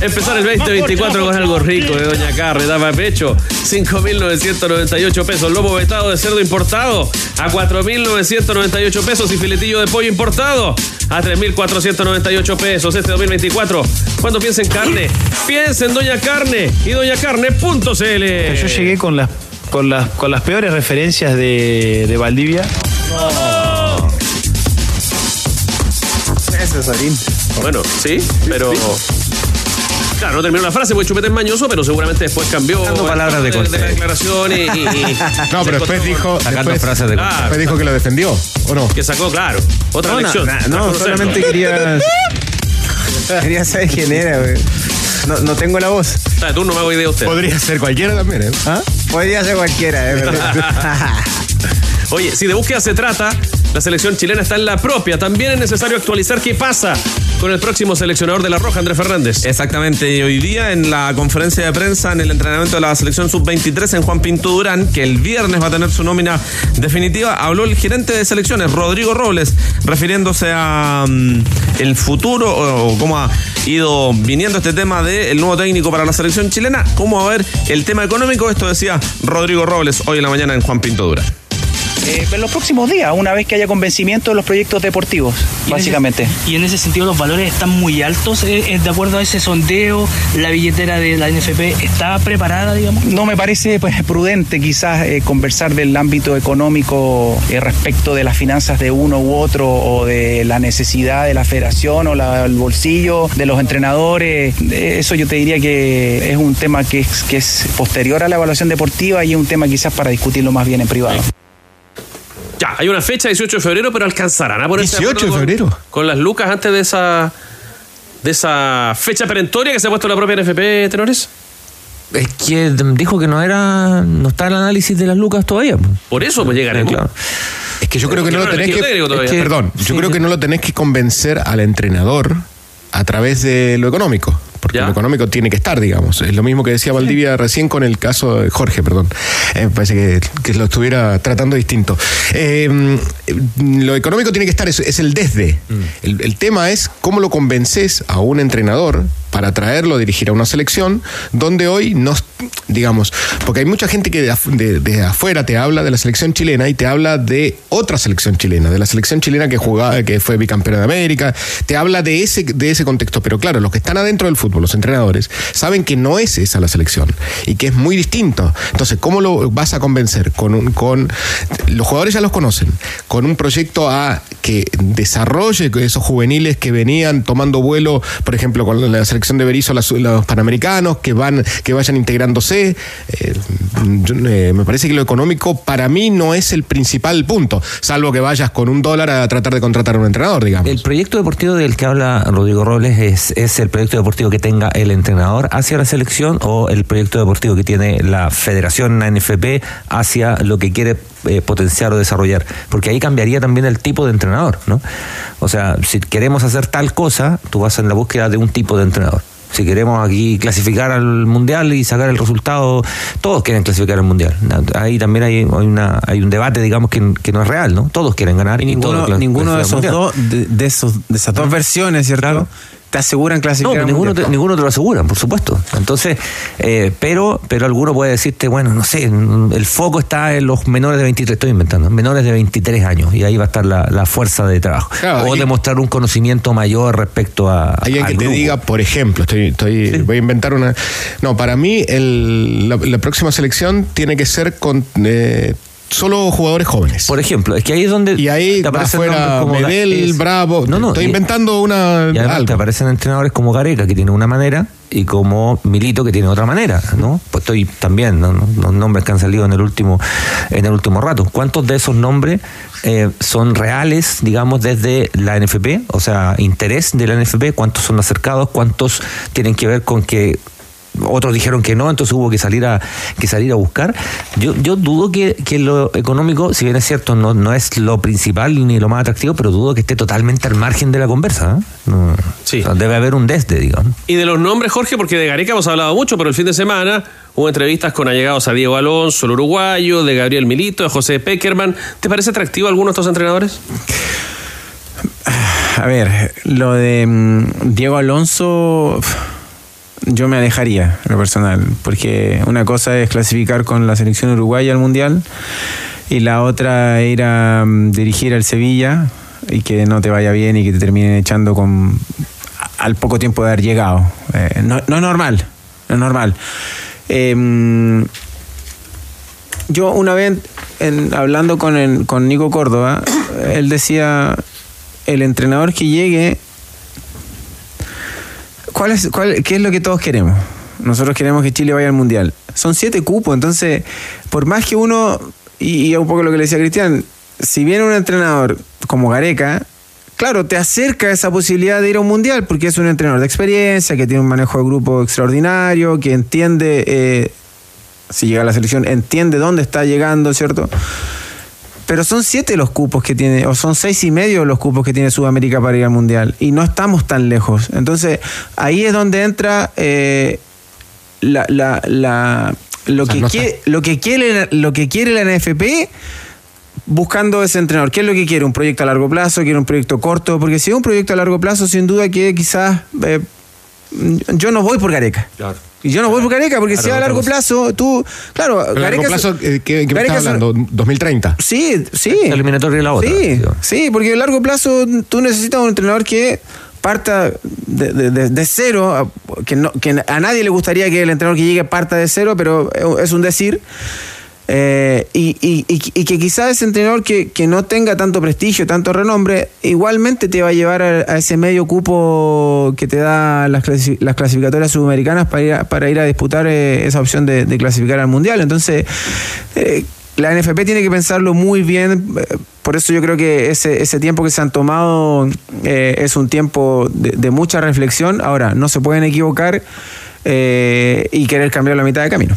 Empezar el 2024 con algo rico de Doña Carre. Daba pecho. 5.998 pesos. Lomo vetado de cerdo importado. A 4.998 pesos. Y filetillo de pollo importado. A 3.498 pesos. Este 2024. Cuando piensa en carne, piensa en Doña Carne. Y doñacarne.cl. Yo llegué con las, con las, con las peores referencias de, de Valdivia. No. Cesarín. Bueno, sí, pero. Claro, no terminó la frase porque Chupete es mañoso, pero seguramente después cambió. Dando palabras de, de, de la declaración y. y, y <laughs> no, pero después dijo. Sacando frases de ah, Después dijo que lo defendió, ¿o no? Que sacó, claro. Otra no, lección. No, no solamente quería. <laughs> quería saber quién era, güey. No, no tengo la voz. Ah, tú no me hago idea usted. Podría ser cualquiera también, ¿eh? ¿Ah? Podría ser cualquiera, verdad. <laughs> Oye, si de búsqueda se trata, la selección chilena está en la propia. También es necesario actualizar qué pasa con el próximo seleccionador de la Roja, Andrés Fernández. Exactamente, y hoy día en la conferencia de prensa en el entrenamiento de la selección sub-23 en Juan Pinto Durán, que el viernes va a tener su nómina definitiva, habló el gerente de selecciones, Rodrigo Robles, refiriéndose a mm, el futuro o, cómo ha ido viniendo este tema del nuevo técnico para la selección chilena, cómo va a ver el tema económico, esto decía Rodrigo Robles hoy en la mañana en Juan Pinto Durán. Eh, en los próximos días, una vez que haya convencimiento de los proyectos deportivos, básicamente. y en ese sentido los valores están muy altos, eh, de acuerdo a ese sondeo, la billetera de la NFP está preparada, digamos. No me parece pues, prudente quizás eh, conversar del ámbito económico eh, respecto de las finanzas de uno u otro o de la necesidad de la federación o la- el bolsillo de los entrenadores. Eso yo te diría que es un tema que es, que es posterior a la evaluación deportiva y es un tema quizás para discutirlo más bien en privado. Ya, hay una fecha, 18 de febrero, pero alcanzarán a ponerse 18 de acuerdo con- febrero. Con, las lucas antes de esa de esa fecha perentoria que se ha puesto la propia NFP, tenores. Es que dijo que no era. No está el análisis de las lucas todavía. Por eso pues llegaremos. claro. Es que yo creo que no lo tenés es que- perdón, yo creo que no lo tenés que convencer al entrenador a través de lo económico. Porque lo económico tiene que estar, digamos. Es lo mismo que decía Valdivia recién con el caso de Jorge, perdón. Eh, parece que, que lo estuviera tratando distinto. Eh, lo económico tiene que estar, es, es el desde. El, el tema es cómo lo convences a un entrenador para traerlo a dirigir a una selección donde hoy no, digamos, porque hay mucha gente que de, de- de afuera te habla de la selección chilena y te habla de otra selección chilena, de la selección chilena que jugaba, que fue bicampeona de América, te habla de ese, de ese contexto, pero claro, los que están adentro del fútbol, los entrenadores, saben que no es esa la selección y que es muy distinto. Entonces, ¿cómo lo vas a convencer? Con, un, con los jugadores ya los conocen, con un proyecto a que desarrolle esos juveniles que venían tomando vuelo, por ejemplo, con la selección de Berizzo, los panamericanos, que van, que vayan integrándose. Eh, yo, eh, me parece que lo económico para mí no es el principal punto, salvo que vayas con un dólar a tratar de contratar a un entrenador, digamos. El proyecto deportivo del que habla Rodrigo Robles es, es el proyecto deportivo que tenga el entrenador hacia la selección o el proyecto deportivo que tiene la federación, la NFP, hacia lo que quiere eh, potenciar o desarrollar. Porque ahí cambiaría también el tipo de entrenador, ¿no? O sea, si queremos hacer tal cosa, tú vas en la búsqueda de un tipo de entrenador. Si queremos aquí clasificar al mundial y sacar el resultado, todos quieren clasificar al mundial. Ahí también hay, hay una, hay un debate, digamos, que, que no es real, ¿no? Todos quieren ganar y, Ninguno, todos cla- ninguno de esos dos, de, de esos, de esas dos versiones, ¿cierto? Te aseguran No, clasificar. pero al ninguno te, ninguno te lo aseguran, por supuesto. Entonces, eh, pero, pero alguno puede decirte, bueno, no sé, el foco está en los menores de 23, estoy inventando, menores de 23 años, y ahí va a estar la, la fuerza de trabajo. Claro, o demostrar un conocimiento mayor respecto a. Alguien al que te diga, por ejemplo, estoy, estoy, voy a inventar una. No, para mí el- la, la próxima selección tiene que ser con eh, solo jugadores jóvenes. Por ejemplo, es que ahí es donde. Y ahí te aparecen nombres como Medel, es- Bravo. No, no, estoy y- inventando una. Y además algo. te aparecen entrenadores como Gareca, que tiene una manera, y como Milito, que tiene otra manera, ¿no? Pues estoy también, ¿no? No- los nombres que han salido en el último, en el último rato. ¿Cuántos de esos nombres eh, son reales, digamos, desde la NFP? O sea, interés de la NFP, ¿cuántos son acercados? ¿Cuántos tienen que ver con que otros dijeron que no, entonces hubo que salir a, que salir a buscar. Yo, yo dudo que, que lo económico, si bien es cierto, no, no es lo principal ni lo más atractivo, pero dudo que esté totalmente al margen de la conversa. ¿eh? No, o sea, debe haber un desde, digamos. Y de los nombres, Jorge, porque de Gareca hemos hablado mucho, pero el fin de semana hubo entrevistas con allegados a Diego Alonso, el uruguayo, de Gabriel Milito, de José Peckerman. ¿Te parece atractivo alguno de estos entrenadores? A ver, lo de mm, Diego Alonso, yo me alejaría, lo personal, porque una cosa es clasificar con la selección uruguaya al mundial y la otra ir a mm, dirigir al Sevilla y que no te vaya bien y que te terminen echando con al poco tiempo de haber llegado. Eh, no, no es normal, no es normal. Mm, yo una vez en- hablando con, con Nico Córdoba, él decía, el entrenador que llegue, ¿cuál es, cuál, ¿qué es lo que todos queremos? Nosotros queremos que Chile vaya al Mundial. Son siete cupos, entonces, por más que uno, y, y un poco lo que le decía Cristian, si viene un entrenador como Gareca, claro, te acerca esa posibilidad de ir a un mundial porque es un entrenador de experiencia, que tiene un manejo de grupo extraordinario, que entiende, eh, si llega a la selección, entiende dónde está llegando, ¿cierto? Pero son siete los cupos que tiene, o son seis y medio los cupos que tiene Sudamérica para ir al Mundial. Y no estamos tan lejos. Entonces, ahí es donde entra eh, la, la- la- lo, que no quiere, lo, que quiere, lo que quiere la NFP buscando ese entrenador. ¿Qué es lo que quiere? ¿Un proyecto a largo plazo? ¿Quiere un proyecto corto? Porque si es un proyecto a largo plazo, sin duda que quizás eh, yo no voy por Gareca. Claro. Y yo no voy por Gareca, porque Claro, si a largo gusta. plazo, tú. Claro, Pero a largo Gareca- plazo, eh, ¿qué, qué me Gareca estás es- hablando? ¿2030? Sí, sí. La eliminatoria y la otra. Sí, sí, porque a largo plazo tú necesitas un entrenador que parta de, de- de- de cero, a- que, no, que a nadie le gustaría que el entrenador que llegue parta de cero, pero es un decir. Eh, y, y- y- que quizás ese entrenador que, que no tenga tanto prestigio, tanto renombre, igualmente te va a llevar a, ese medio cupo que te da las, clasi- las clasificatorias sudamericanas para ir a, para ir a disputar eh, esa opción de, clasificar al mundial. Entonces, eh, la NFP tiene que pensarlo muy bien. Por eso yo creo que ese, ese tiempo que se han tomado eh, es un tiempo de, de mucha reflexión. Ahora, no se pueden equivocar eh, y querer cambiar la mitad de camino.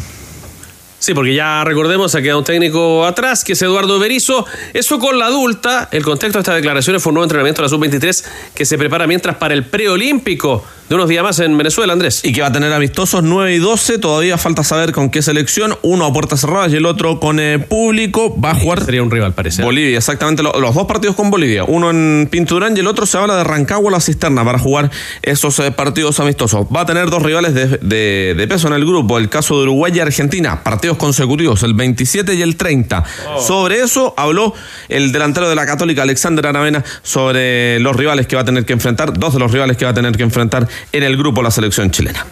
Sí, porque ya recordemos, ha quedado un técnico atrás, que es Eduardo Berizo. Eso con la adulta. El contexto de estas declaraciones fue un nuevo entrenamiento de la Sub-23 que se prepara mientras para el preolímpico de unos días más en Venezuela, Andrés. Y que va a tener amistosos 9 y 12. Todavía falta saber con qué selección. Uno a puertas cerradas y el otro con eh, público. Va a jugar. Sería un rival, parece. Bolivia, exactamente. lo- los dos partidos con Bolivia. Uno en Pinturán y el otro se habla de Rancagua la Cisterna para jugar esos eh, partidos amistosos. Va a tener dos rivales de, de- de peso en el grupo. El caso de Uruguay y Argentina. Partidos consecutivos, el 27 y el 30. Sobre eso habló el delantero de la Católica, Alexander Aravena, sobre los rivales que va a tener que enfrentar. Dos de los rivales que va a tener que enfrentar en el grupo la selección chilena.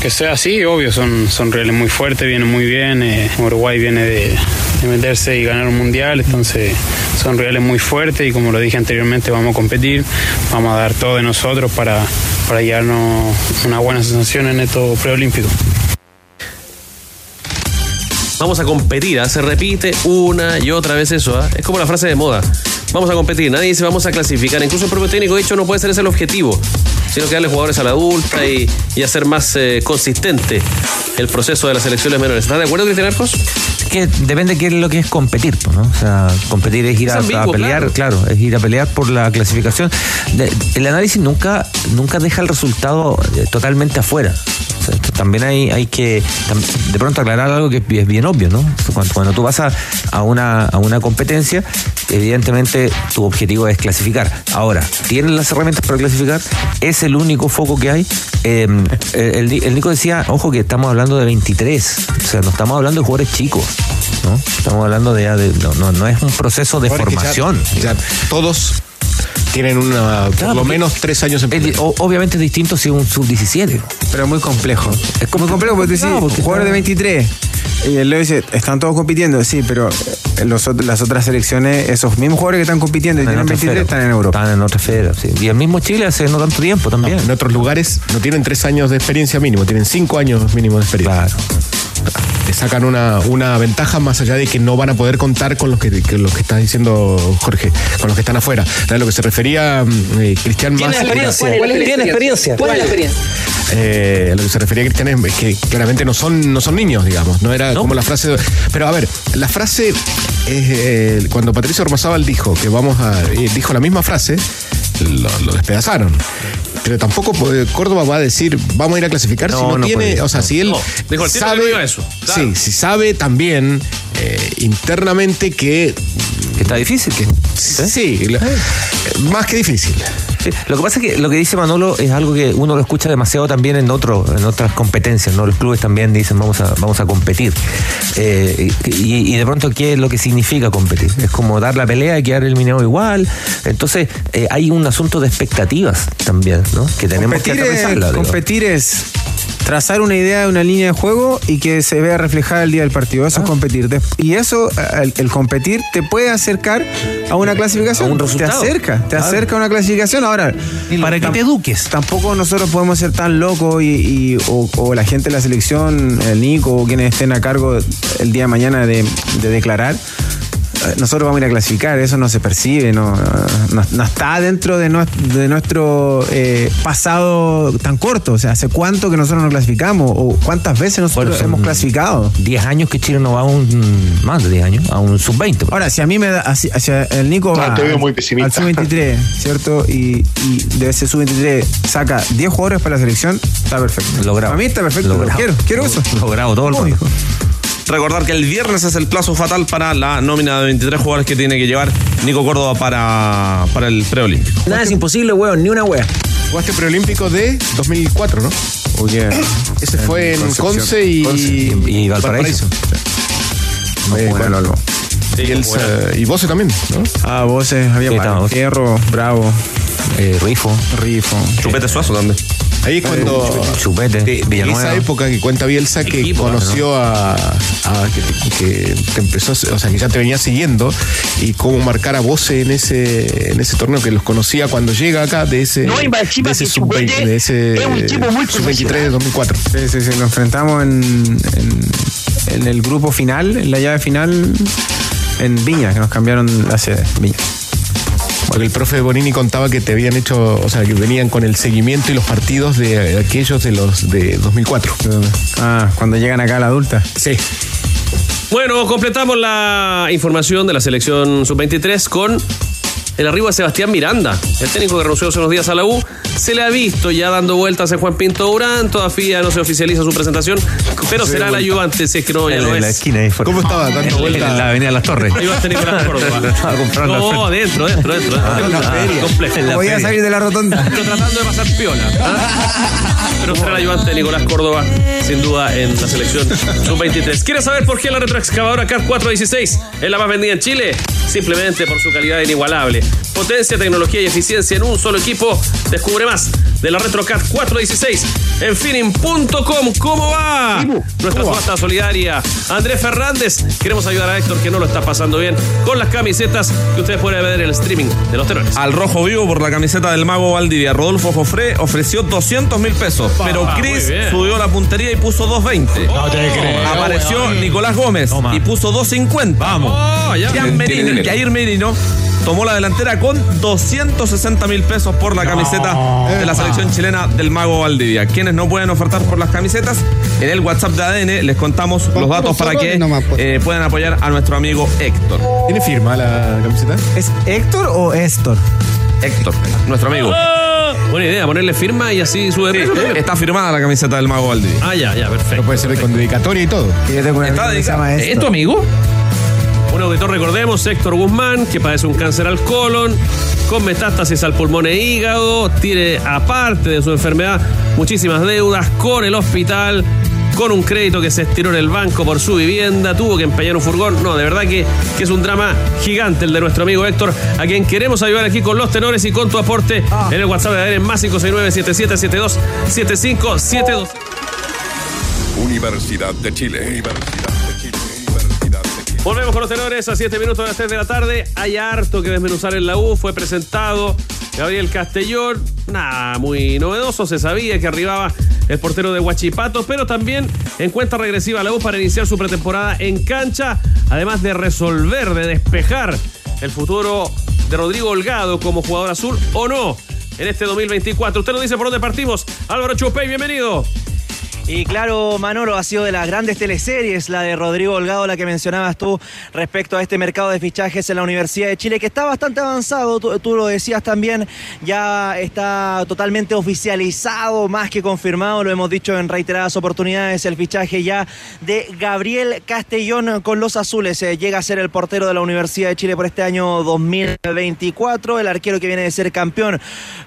Que sea así, obvio, son, son rivales muy fuertes, vienen muy bien. eh, Uruguay viene de, de meterse y ganar un mundial, entonces son rivales muy fuertes y como lo dije anteriormente, vamos a competir, vamos a dar todo de nosotros para, para llevarnos una buena sensación en estos preolímpicos. Vamos a competir, ¿ah? se repite una y otra vez eso. ¿ah? Es como la frase de moda. Vamos a competir, nadie dice vamos a clasificar. Incluso el propio técnico, de hecho, no puede ser ese el objetivo, sino que darle jugadores a la adulta y, y hacer más eh, consistente el proceso de las selecciones menores. ¿Estás de acuerdo, Cristian Arcos? que depende de qué es lo que es competir, ¿no? O sea, competir es ir Es a, ambiguo, a pelear, claro. es ir a pelear por la clasificación. De- el análisis nunca, nunca deja el resultado eh, totalmente afuera. O sea, esto también hay, hay que de pronto aclarar algo que es bien obvio, ¿no? Cuando, cuando tú vas a, a una, a una competencia, evidentemente tu objetivo es clasificar. Ahora, ¿tienen las herramientas para clasificar? ¿Es el único foco que hay? <laughs> Eh, el, Nico decía, ojo que estamos hablando de 23, o sea, no estamos hablando de jugadores chicos. ¿no? Estamos hablando de, de- no, no, no es un proceso de ya- formación. ya todos tienen una, por Claro, lo porque menos tres años en Es obviamente es distinto si es un sub-17. Pero muy complejo. Es Muy complejo porque No, decís, jugadores de 23. Y él le dice, están todos compitiendo, sí, pero eh, los las otras selecciones, esos mismos jugadores que están compitiendo y tienen otra 23 esfera. están en Europa. Están en otra esfera, sí. Y el mismo Chile hace no tanto tiempo también. En otros lugares no tienen tres años de experiencia mínimo, tienen cinco años mínimo de experiencia. Claro. Le sacan una, una ventaja más allá de que no van a poder contar con los que, que los que está diciendo Jorge, con los que están afuera. A lo que se refería mm, eh, Cristian más. ¿Tiene experiencia? ¿Tiene experiencia? ¿Cuál es la experiencia? Eh, a lo que se refería Cristian es que claramente no son, no son niños, digamos. No era como la frase. de- pero a ver, la frase es eh, cuando Patricio Ormazábal dijo que vamos a. eh, dijo la misma frase, lo, lo despedazaron. Pero tampoco eh, Córdoba va a decir vamos a ir a clasificar si No, tiene. puede, o sea, no. si él dijo sabe. eso, claro. Sí, si sabe también eh, internamente que. Que está difícil. Que, Sí, lo- más que difícil. Sí, Lo que pasa es que lo que dice Manolo es algo que uno lo escucha demasiado también en otro, en otras competencias, ¿no? Los clubes también dicen vamos a, vamos a competir. Eh, y, y de pronto, ¿qué es lo que significa competir? Es como dar la pelea y quedar eliminado igual. Entonces, eh, hay un asunto de expectativas también, ¿no? Que tenemos competir, que es, digo. competir es trazar una idea de una línea de juego y que se vea reflejada el día del partido. Ah. Eso es competir. Des- Y eso, el, el competir, te puede acercar a una clasificación. A un resultado. Te acerca, te acerca a una clasificación. Ahora, Para que te eduques. Tampoco nosotros podemos ser tan locos y, y- o, o la gente de la selección, el Nico o quienes estén a cargo el día de mañana de, de declarar. Nosotros vamos a ir a clasificar, eso no se percibe, no, no, no está dentro de, nues- de nuestro eh, pasado tan corto. O sea, ¿hace cuánto que nosotros nos clasificamos? ¿O cuántas veces nosotros hemos clasificado? 10 años que Chile no va a un. Más de 10 años, a un sub-20. Ahora, si a mí me da. hacia el Nico Ah, va te veo al- muy pesimista. al sub-23, ¿cierto? Y, y de ese sub-23 saca 10 jugadores para la selección, está perfecto. Logrado. A mí está perfecto, lo Logrado. quiero, quiero eso. <laughs> Logrado todo el mundo. Recordar que el viernes es el plazo fatal para la nómina de 23 jugadores que tiene que llevar Nico Córdoba para, para el preolímpico. Nada es imposible, weón, ni una wea. Jugaste preolímpico de 2004, ¿no? Oh, yeah. Ese fue en. Conce y, Conce. Y Valparaíso. Bueno, bueno. Lolo. y, el, eh, y Bose también, ¿no? Ah, voces, había Sí. Fierro, Bravo, Eh, Rifo, Rifo. Chupete Suazo también. Ahí es cuando Chupete, de, de esa época que cuenta Bielsa que Equipo, conoció a, a- que, que te empezó, o sea, que ya te venía siguiendo y cómo marcar a Bose en ese en ese torneo que los conocía cuando llega acá de ese No, de ese que sub de ese es un tipo muy sub 23 de 2004. Sí, sí, sí. Nos enfrentamos en, en, en el grupo final, en la llave final, en Viña, que nos cambiaron la sede. Viña. Porque el profe Bonini contaba que te habían hecho, o sea, que venían con el seguimiento y los partidos de aquellos de los de 2004. Ah, cuando llegan acá a la adulta. Sí. Bueno, completamos la información de la selección sub-23 con el arribo de Sebastián Miranda, el técnico que renunció hace unos días a la U. Se le ha visto ya dando vueltas en Juan Pinto Durán, todavía no se oficializa su presentación, pero será el ayudante si es que no, ya En lo la es. esquina ahí fuera. ¿Cómo estaba dando En- vueltas? En la avenida Las Torres. Ahí va a tener Nicolás <laughs> Córdoba. No, frente. dentro, dentro, dentro. Ah, dentro. en la feria. Complejo. En la Voy a salir de la rotonda. Estoy tratando de pasar piola. ¿ah? Pero será el ayudante de Nicolás Córdoba, sin duda, en la selección sub-23. ¿Quieres saber por qué la retroexcavadora CAT 416 es la más vendida en Chile? Simplemente por su calidad inigualable. Potencia, tecnología y eficiencia en un solo equipo. Descubre más de la RetroCat 416 en finning.com. ¿Cómo va? Nuestra subasta solidaria. Andrés Fernández. Queremos ayudar a Héctor que no lo está pasando bien con las camisetas que ustedes pueden ver en el streaming de los tenores. Al rojo vivo por la camiseta del mago Valdivia. Rodolfo Jofré ofreció 200 mil pesos, pero Chris subió la puntería y puso 220. No te creo, Apareció weón. Nicolás Gómez Toma. y puso 250. Vamos. Oh, ya. Jair Merino tomó la delantera con 260 mil pesos por la camiseta de la selección chilena del Mago Valdivia. Quienes no pueden ofertar por las camisetas, en el WhatsApp de ADN les contamos los datos para que eh, puedan apoyar a nuestro amigo Héctor. ¿Tiene firma la camiseta? ¿Es Héctor o Héctor? Héctor, nuestro amigo. Ah, Buena idea, ponerle firma y así sube. <laughs> Está firmada la camiseta del Mago Valdivia. Ah, ya, ya, Pero perfecto. puede ser con dedicatoria y todo. Que yo tengo una Está amiga que se llama dedicado. ¿Es tu amigo? Un auditor, recordemos, Héctor Guzmán, que padece un cáncer al colon, con metástasis al pulmón e hígado, tiene, aparte de su enfermedad, muchísimas deudas con el hospital, con un crédito que se estiró en el banco por su vivienda, tuvo que empeñar un furgón. No, de verdad que, que es un drama gigante el de nuestro amigo Héctor, a quien queremos ayudar aquí con los tenores y con tu aporte en el WhatsApp de ADN más 569-7772-7572. Universidad de Chile. Universidad Volvemos con los tenores a 7 minutos de las 3 de la tarde. Hay harto que desmenuzar en la U. Fue presentado Gabriel Castellón. Nada muy novedoso. Se sabía que arribaba el portero de Huachipato, pero también en cuenta regresiva la U para iniciar su pretemporada en cancha. Además de resolver, de despejar el futuro de Rodrigo Holgado como jugador azul o no en este 2024. Usted nos dice por dónde partimos. Álvaro Chupey, bienvenido. Y claro, Manolo, ha sido de las grandes teleseries, la de Rodrigo Holgado, la que mencionabas tú respecto a este mercado de fichajes en la Universidad de Chile, que está bastante avanzado, tú, lo decías también, ya está totalmente oficializado, más que confirmado, lo hemos dicho en reiteradas oportunidades, el fichaje ya de Gabriel Castellón con los azules, eh, llega a ser el portero de la Universidad de Chile por este año 2024, el arquero que viene de ser campeón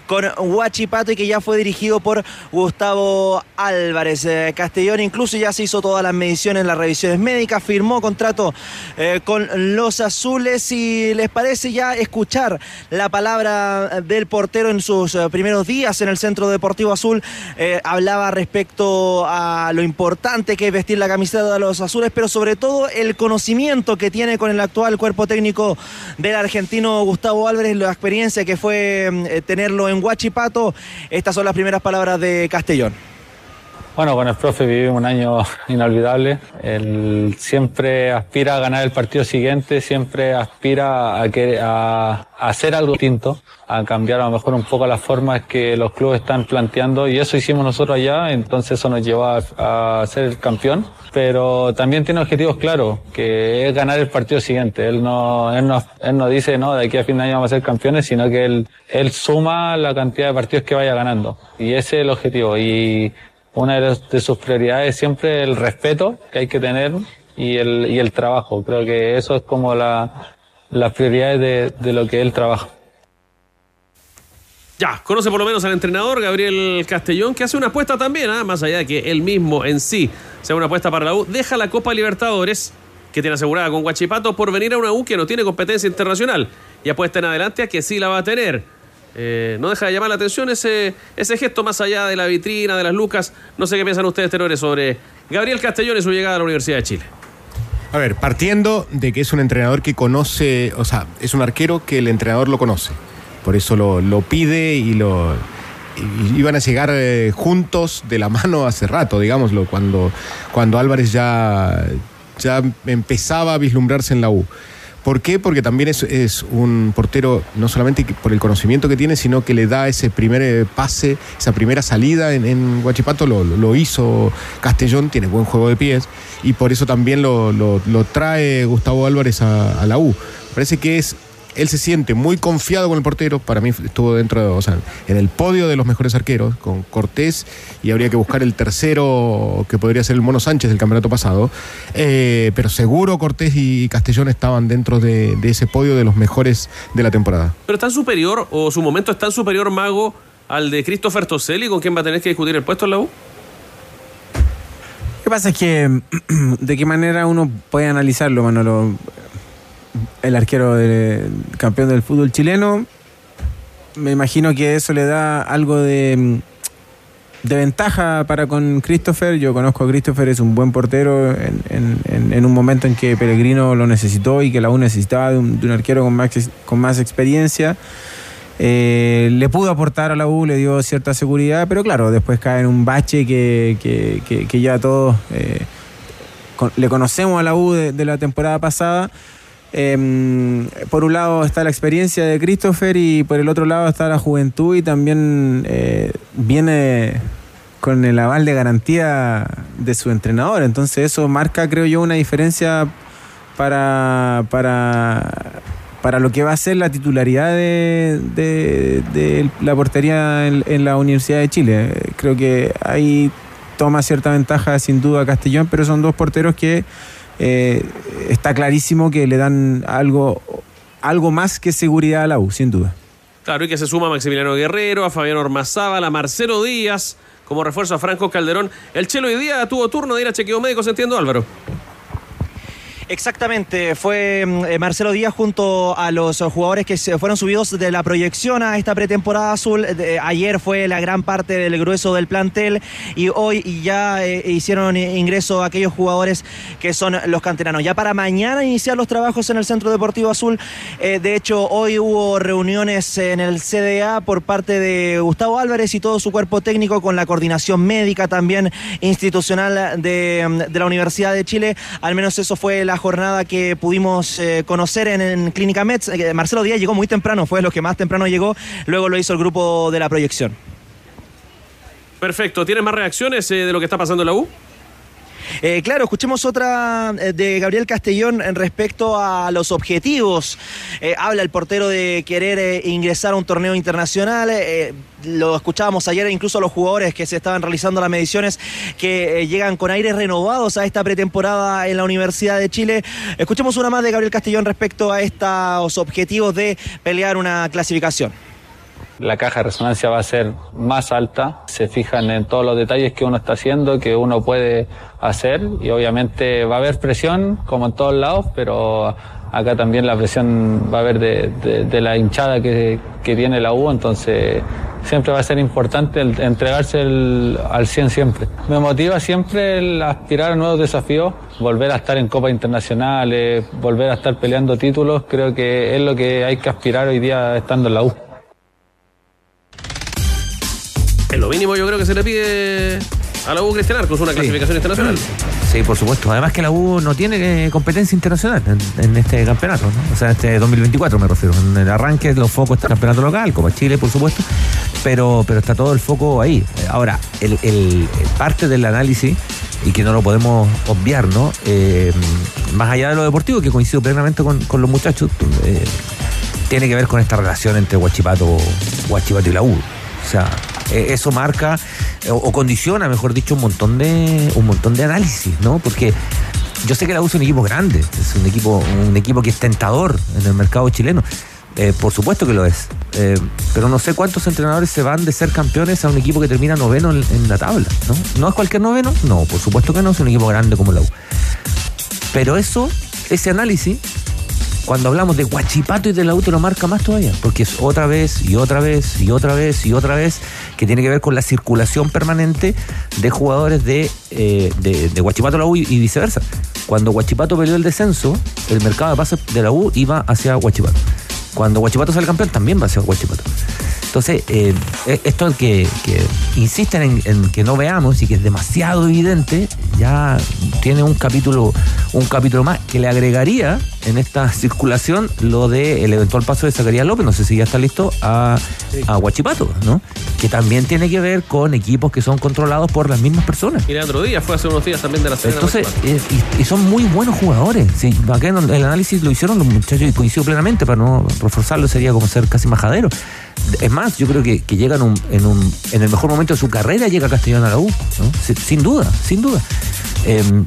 con Huachipato y que ya fue dirigido por Gustavo Álvarez. Eh, Castellón incluso ya se hizo todas las mediciones, las revisiones médicas, firmó contrato eh, con los azules y les parece ya escuchar la palabra del portero en sus eh, primeros días en el Centro Deportivo Azul. Eh, hablaba respecto a lo importante que es vestir la camiseta de los azules, pero sobre todo el conocimiento que tiene con el actual cuerpo técnico del argentino Gustavo Álvarez, la experiencia que fue eh, tenerlo en Huachipato. Estas son las primeras palabras de Castellón. Bueno, con el profe viví un año <laughs> inolvidable. Él siempre aspira a ganar el partido siguiente, siempre aspira a, que, a, a hacer algo distinto, a cambiar a lo mejor un poco las formas que los clubes están planteando y eso hicimos nosotros allá, entonces eso nos llevó a, a ser el campeón. Pero también tiene objetivos claros, que es ganar el partido siguiente. Él no, él no, él no dice, no, de aquí a fin de año vamos a ser campeones, sino que él, él suma la cantidad de partidos que vaya ganando. Y ese es el objetivo. Y una de, sus prioridades es siempre el respeto que hay que tener y el, y el trabajo. Creo que eso es como la, las prioridades de, de lo que él trabaja. Ya, conoce por lo menos al entrenador Gabriel Castellón, que hace una apuesta también, ¿ah? más allá de que él mismo en sí sea una apuesta para la U, deja la Copa Libertadores, que tiene asegurada con Guachipato, por venir a una U que no tiene competencia internacional, y apuesta en adelante a que sí la va a tener. Eh, no deja de llamar la atención ese, ese gesto más allá de la vitrina, de las lucas. No sé qué piensan ustedes, tenores, sobre Gabriel Castellón y su llegada a la Universidad de Chile. A ver, partiendo de que es un entrenador que conoce, o sea, es un arquero que el entrenador lo conoce. Por eso lo, lo pide y lo. iban a llegar eh, juntos de la mano hace rato, digámoslo, cuando, cuando Álvarez ya, ya empezaba a vislumbrarse en la U. ¿Por qué? Porque también es, un portero, no solamente por el conocimiento que tiene, sino que le da ese primer eh, pase, esa primera salida en, en Huachipato, lo, hizo Castellón, tiene buen juego de pies, y por eso también lo trae Gustavo Álvarez a, a la U. Parece que es, él se siente muy confiado con el portero, para mí estuvo dentro, de- o sea, en el podio de los mejores arqueros, con Cortés, y habría que buscar el tercero, que podría ser el Mono Sánchez del campeonato pasado, Eh, pero seguro Cortés y Castellón estaban dentro de, de ese podio de los mejores de la temporada. Pero tan superior, o su momento es tan superior, Mago, al de Christopher Toselli, con quien va a tener que discutir el puesto en la U. Lo que pasa es que, <clears throat> ¿de qué manera uno puede analizarlo, Manolo? El arquero del campeón del fútbol chileno, me imagino que eso le da algo de, de ventaja para con Christopher. Yo conozco a Christopher, es un buen portero en, en- un momento en que Pellegrino lo necesitó y que la U necesitaba de un, un arquero con más, con más experiencia. Eh, le pudo aportar a la U, le dio cierta seguridad, pero claro, después cae en un bache que, que- que- ya todos eh, le conocemos a la U de la temporada pasada. Em, por un lado está la experiencia de Christopher y por el otro lado está la juventud y también eh, viene con el aval de garantía de su entrenador. Entonces eso marca, creo yo, una diferencia para, para, para lo que va a ser la titularidad de, de- la portería en, la Universidad de Chile. Creo que ahí toma cierta ventaja sin duda Castellón, pero son dos porteros que eh, está clarísimo que le dan algo, algo más que seguridad a la U, sin duda. Claro, y que se suma a Maximiliano Guerrero, a Fabián Ormazábal, a Marcelo Díaz, como refuerzo a Franco Calderón. El Chelo hoy día tuvo turno de ir a chequeo médico, ¿se entiende, Álvaro? Exactamente, fue mm, eh, Marcelo Díaz junto a los jugadores que se fueron subidos de la proyección a esta pretemporada azul. Ayer fue la gran parte del grueso del plantel y hoy ya eh, hicieron ingreso aquellos jugadores que son los canteranos. Ya para mañana iniciar los trabajos en el Centro Deportivo Azul. Eh, de hecho, hoy hubo reuniones en el CDA por parte de Gustavo Álvarez y todo su cuerpo técnico con la coordinación médica también institucional de, mm, de la Universidad de Chile. Al menos eso fue la jornada que pudimos eh, conocer en, Clínica Mets. Eh, Marcelo Díaz llegó muy temprano, fue lo que más temprano llegó. Luego lo hizo el grupo de la proyección. Perfecto. ¿Tienes más reacciones eh, de lo que está pasando en la U? Eh, claro, escuchemos otra eh, de Gabriel Castellón en respecto a los objetivos. Eh, habla el portero de querer eh, ingresar a un torneo internacional. lo escuchábamos ayer, incluso los jugadores que se estaban realizando las mediciones que llegan con aires renovados a esta pretemporada en la Universidad de Chile. Escuchemos una más de Gabriel Castellón respecto a estos objetivos de pelear una clasificación. La caja de resonancia va a ser más alta, se fijan en todos los detalles que uno está haciendo, que uno puede hacer y obviamente va a haber presión como en todos lados, pero acá también la presión va a haber de, la hinchada que, que tiene la U, entonces siempre va a ser importante entregarse al 100 siempre. Me motiva siempre el aspirar a nuevos desafíos, volver a estar en copas internacionales, volver a estar peleando títulos, creo que es lo que hay que aspirar hoy día estando en la U. Es lo mínimo yo creo que se le pide a la U Cristian Arcos, una clasificación internacional. Sí, por supuesto. Además que la U no tiene eh, competencia internacional en, en este campeonato, ¿no? O sea, este 2024 me refiero. En el arranque los focos está el campeonato local, como Chile, por supuesto, pero, pero está todo el foco ahí. Ahora, el, el- parte del análisis, y que no lo podemos obviar, ¿no? Eh, más allá de lo deportivo, que coincido plenamente con, con los muchachos, eh, tiene que ver con esta relación entre Guachipato, Guachipato y la U. O sea, eh, eso marca eh, o, condiciona, mejor dicho, un montón de un montón de análisis, ¿no? Porque yo sé que la U es un equipo grande, es un equipo un equipo que es tentador en el mercado chileno. Eh, por supuesto que lo es. Pero no sé cuántos entrenadores se van de ser campeones a un equipo que termina noveno en, en la tabla, ¿no? ¿No es cualquier noveno? No, por supuesto que no, es un equipo grande como la U. Pero eso, ese análisis, cuando hablamos de Guachipato y de la U te lo marca más todavía, porque es otra vez y otra vez y otra vez y otra vez que tiene que ver con la circulación permanente de jugadores de, eh, de, de Guachipato a la U y, viceversa. Cuando Guachipato peleó el descenso, el mercado de pases de la U iba hacia Guachipato. Cuando Guachipato sale campeón, también va hacia Guachipato. Entonces, eh, eh, esto que, que insisten en, en que no veamos y que es demasiado evidente, ya tiene un capítulo, un capítulo más que le agregaría en esta <laughs> circulación lo del eventual paso de Zacarías López, no sé si ya está listo, a, a Huachipato, ¿no? Que también tiene que ver con equipos que son controlados por las mismas personas. Y Leandro Díaz fue hace unos días también de la Serena. Entonces, eh, y, y son muy buenos jugadores. Sí, acá en el análisis lo hicieron los muchachos y coincido plenamente, para no reforzarlo sería como ser casi majadero. Es más, yo creo que, que en, un, en, un, en el mejor momento de su carrera, llega Castellón a la U, sin duda, sin duda. Em,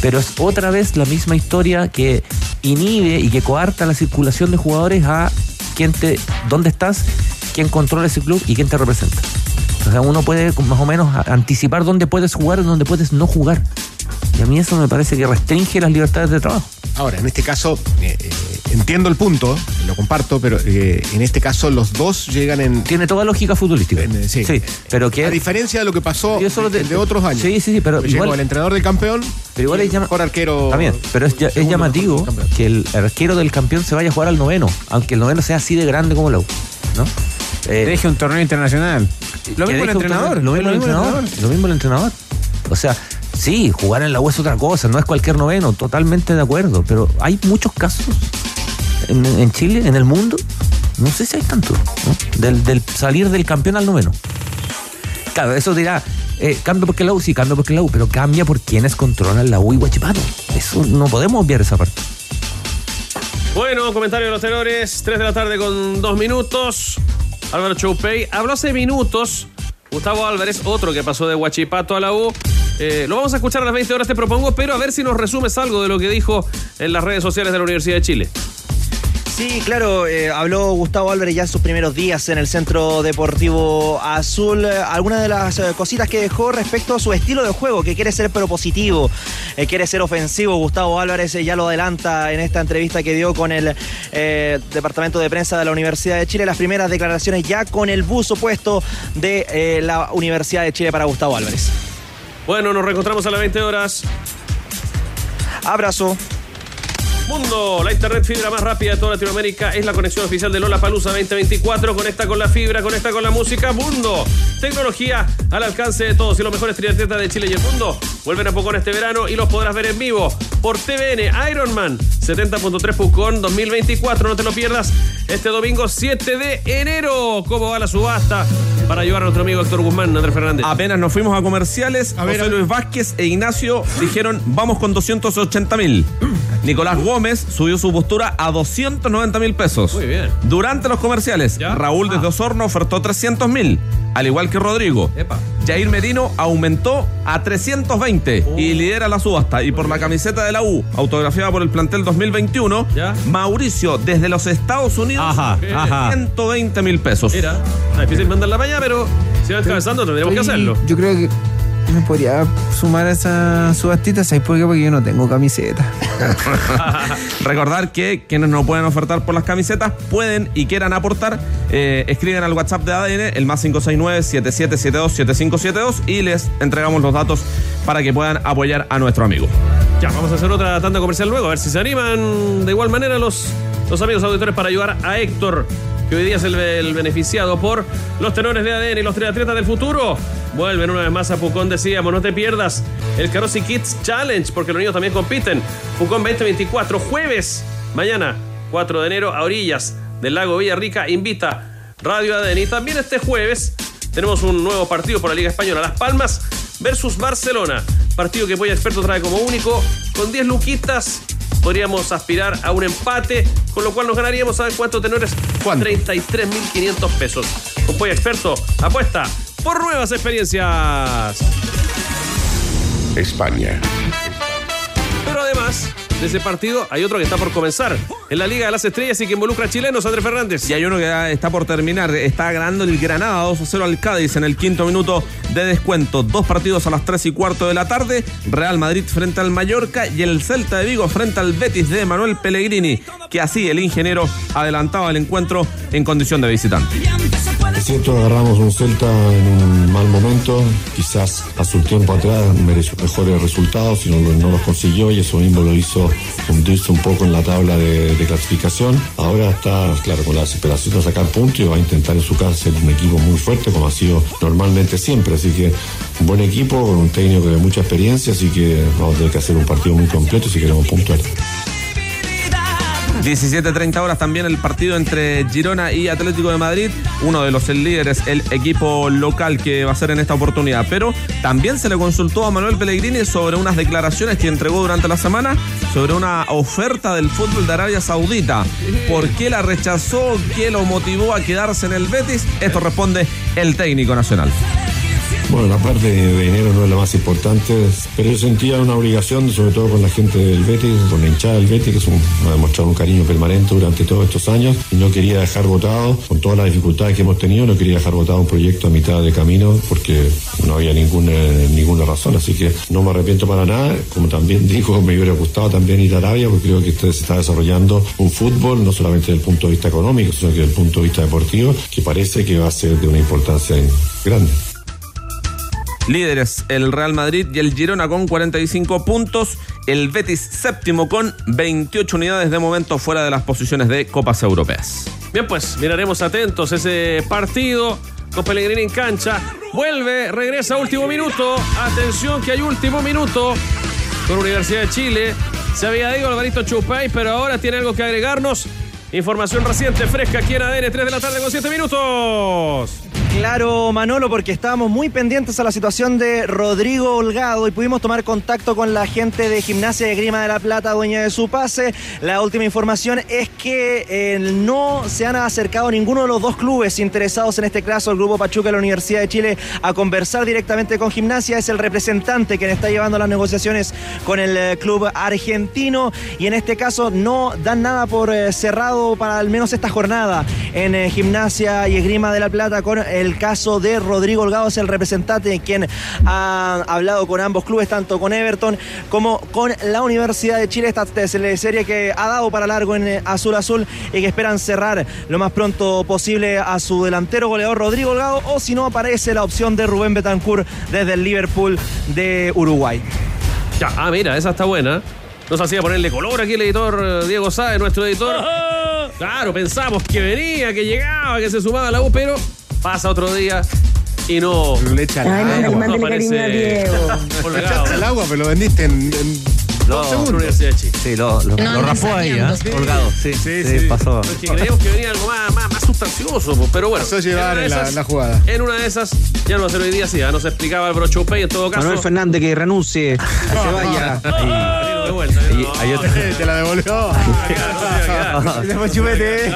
pero es otra vez la misma historia que inhibe y que coarta la circulación de jugadores a quién te, dónde estás, quién controla ese club y quién te representa. O sea, uno puede más o menos anticipar dónde puedes jugar y dónde puedes no jugar. Y a mí eso me parece que restringe las libertades de trabajo. Ahora, en este caso, eh, eh, entiendo el punto, lo comparto, pero eh, en este caso los dos llegan en. Tiene toda lógica futbolística. sí. Sí, pero que. A diferencia de lo que pasó de, de otros años. Sí, sí, sí, pero Llegó igual- el entrenador del campeón. Pero igual es llama- mejor arquero. También, pero es, llamativo que el arquero del campeón se vaya a jugar al noveno, aunque el noveno sea así de grande como la U, ¿no? Eh, Deje un torneo internacional. Lo mismo el entrenador. Lo mismo el entrenador. Lo mismo el entrenador. O sea, sí, jugar en la U es otra cosa, no es cualquier noveno, totalmente de acuerdo. Pero hay muchos casos en, en Chile, en el mundo, no sé si hay tantos, ¿no? del, del salir del campeón al noveno. Claro, eso dirá, eh, cambia porque la U, sí, cambia porque la U, pero cambia por quienes controlan la U y Guachipato. Eso no podemos obviar esa parte. Bueno, comentario de los tenores, 3 de la tarde con 2 minutos. Álvaro Choupey habló hace minutos. Gustavo Álvarez, otro que pasó de Huachipato a la U. Eh, lo vamos a escuchar a las 20 horas, te propongo, pero a ver si nos resumes algo de lo que dijo en las redes sociales de la Universidad de Chile. Sí, claro, eh, habló Gustavo Álvarez ya en sus primeros días en el Centro Deportivo Azul. Algunas de las eh, cositas que dejó respecto a su estilo de juego, que quiere ser propositivo, eh, quiere ser ofensivo. Gustavo Álvarez ya lo adelanta en esta entrevista que dio con el Departamento de Prensa de la Universidad de Chile. Las primeras declaraciones ya con el buzo puesto de la Universidad de Chile para Gustavo Álvarez. Bueno, nos reencontramos a las 20 horas. Abrazo. Mundo, la internet fibra más rápida de toda Latinoamérica es la conexión oficial de Lola Palusa 2024. Conecta con la fibra, conecta con la música. Mundo, tecnología al alcance de todos y los mejores triatletas de Chile y el mundo vuelven a Pucón este verano y los podrás ver en vivo por TVN Ironman 70.3 Pucón 2024. No te lo pierdas este domingo 7 de enero. ¿Cómo va la subasta? Para ayudar a nuestro amigo Héctor Guzmán, Andrés Fernández. Apenas nos fuimos a comerciales, José Luis Vázquez e Ignacio dijeron vamos con 280 mil. <clears throat> Nicolás Gómez subió su postura a 290 mil pesos. Muy bien. Durante los comerciales, Raúl desde Osorno ofertó 300 mil, al igual que Rodrigo. Jair Merino aumentó a 320 y lidera la subasta. Y por la camiseta de la U, autografiada por el plantel 2021, Mauricio desde los Estados Unidos, Ajá, ajá. 120 mil pesos. Mira, difícil mandarla para allá, pero si va descansando tendríamos que hacerlo. Yo creo que me podría sumar a esa subastita, ¿sabes por qué? Porque yo no tengo camiseta. <laughs> <laughs> Recordar que quienes no pueden ofertar por las camisetas pueden y quieran aportar, eh, escriben al WhatsApp de ADN, el más 569-7772-7572 y les entregamos los datos para que puedan apoyar a nuestro amigo. Ya, vamos a hacer otra tanda comercial luego, a ver si se animan de igual manera los, los amigos auditores para ayudar a Héctor, hoy día es el, el beneficiado por los tenores de ADN y los triatletas del futuro. Vuelven una vez más a Pucón, decíamos, no te pierdas el Carosi Kids Challenge, porque los niños también compiten. Pucón 2024, jueves, mañana, 4 de enero, a orillas del lago Villarrica, invita Radio ADN. Y también este jueves tenemos un nuevo partido por la Liga Española, Las Palmas versus Barcelona. Partido que Polla Experto trae como único, con 10 luquitas. Podríamos aspirar a un empate, con lo cual nos ganaríamos, ¿saben cuánto, tenores? 33.500 pesos. Con Polla Experto, apuesta por nuevas experiencias. España. Pero además de ese partido, hay otro que está por comenzar en la Liga de las Estrellas y que involucra a chilenos, Andrés Fernández. Y hay uno que está por terminar. Está ganando el Granada 2 a 0 al Cádiz en el quinto minuto de descuento. Dos partidos a las 3 y cuarto de la tarde. Real Madrid frente al Mallorca y el Celta de Vigo frente al Betis de Manuel Pellegrini. Que así el ingeniero adelantaba el encuentro en condición de visitante. Es cierto, agarramos un Celta en un mal momento. Quizás hace un tiempo atrás mereció mejores resultados y no, los consiguió y eso mismo lo hizo hundirse un poco en la tabla de, de clasificación. Ahora está, claro, con la desesperación de sacar puntos y va a intentar en su casa ser un equipo muy fuerte como ha sido normalmente siempre. Así que un buen equipo con un técnico de mucha experiencia, así que vamos a tener que hacer un partido muy completo si queremos puntuar. 17.30 horas también el partido entre Girona y Atlético de Madrid, uno de los líderes, el equipo local que va a ser en esta oportunidad. Pero también se le consultó a Manuel Pellegrini sobre unas declaraciones que entregó durante la semana sobre una oferta del fútbol de Arabia Saudita. ¿Por qué la rechazó? ¿Qué lo motivó a quedarse en el Betis? Esto responde el técnico nacional. Bueno, la parte de dinero no es la más importante, pero yo sentía una obligación, sobre todo con la gente del Betis, con la hinchada del Betis, que es un- ha demostrado un cariño permanente durante todos estos años, y no quería dejar votado, con todas las dificultades que hemos tenido, no quería dejar votado un proyecto a mitad de camino, porque no había ninguna, ninguna razón, así que no me arrepiento para nada, como también digo, me hubiera gustado también ir a Arabia, porque creo que se está desarrollando un fútbol, no solamente desde el punto de vista económico, sino que desde el punto de vista deportivo, que parece que va a ser de una importancia grande. Líderes el Real Madrid y el Girona con 45 puntos. El Betis séptimo con 28 unidades de momento fuera de las posiciones de Copas Europeas. Bien, pues miraremos atentos ese partido con Pellegrini en cancha. Vuelve, regresa último minuto. Atención que hay último minuto con Universidad de Chile. Se había ido Alvarito Chupay, pero ahora tiene algo que agregarnos. Información reciente, fresca aquí en ADN, 3 de la tarde con 7 minutos. Claro, Manolo, porque estábamos muy pendientes a la situación de Rodrigo Holgado y pudimos tomar contacto con la gente de Gimnasia de Grima de la Plata, dueña de su pase. La última información es que eh, no se han acercado ninguno de los dos clubes interesados en este caso, el Grupo Pachuca y la Universidad de Chile, a conversar directamente con Gimnasia. Es el representante quien está llevando las negociaciones con el eh, club argentino y en este caso no dan nada por eh, cerrado para al menos esta jornada en Gimnasia y Esgrima de la Plata con el caso de Rodrigo Holgado, es el representante quien ha hablado con ambos clubes, tanto con Everton como con la Universidad de Chile, esta serie que ha dado para largo en eh, Azul Azul y que esperan cerrar lo más pronto posible a su delantero goleador Rodrigo Holgado o si no aparece la opción de Rubén Betancourt desde el Liverpool de Uruguay. Ya, ah, mira, esa está buena. Nos hacía ponerle color aquí el editor eh, Diego Sáez, nuestro editor. <laughs> Claro, pensamos que venía, que llegaba, que se sumaba a la U, pero pasa otro día y no. Le echa Ay, el agua. no aparece Le <laughs> echaste el agua, pero lo vendiste en, en No, dos segundos. Universidad de Chile. Sí, lo, lo, No, lo no rapó ahí, ¿ah? saneando. Colgado. Sí, sí, sí, pasó. Porque creíamos que venía algo más, más, más sustancioso, po, pero bueno. Pasó a llevar en la- esas- la jugada. En una de esas, ya no va a ser hoy día, sí, ¿ah? nos explicaba el brocho Pay en todo caso. Manuel Fernández que renuncie, <laughs> que se vaya. De vuelta, hay otro- <laughs> Te la devolvió. Después chupete.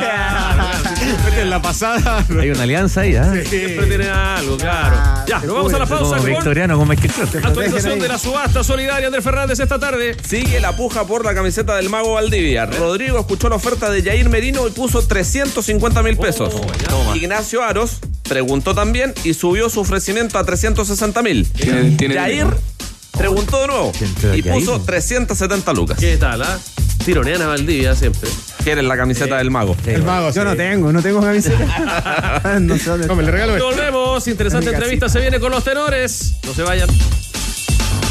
En la pasada. Hay una alianza ahí, ¿ah? Siempre tiene algo, claro. Ya, nos vamos a la pausa Como con victoriano, como es que actualización de la subasta solidaria Andrés Fernández esta tarde. Sigue la puja por la camiseta del mago Valdivia. Rodrigo escuchó la oferta de Jair Merino y puso 350 mil pesos. Ignacio Aros preguntó también y subió su ofrecimiento a 360 mil. Tiene- tiene Jair dinero. preguntó de nuevo y puso 370 lucas. ¿Qué tal, ah? Tironean a Valdivia siempre. ¿Quieren la camiseta del mago? El mago, Yo no tengo, no tengo camiseta. <laughs> no sé dónde No, me le regalo esto. Volvemos, interesante Amiga, entrevista se viene con los tenores. No se vayan.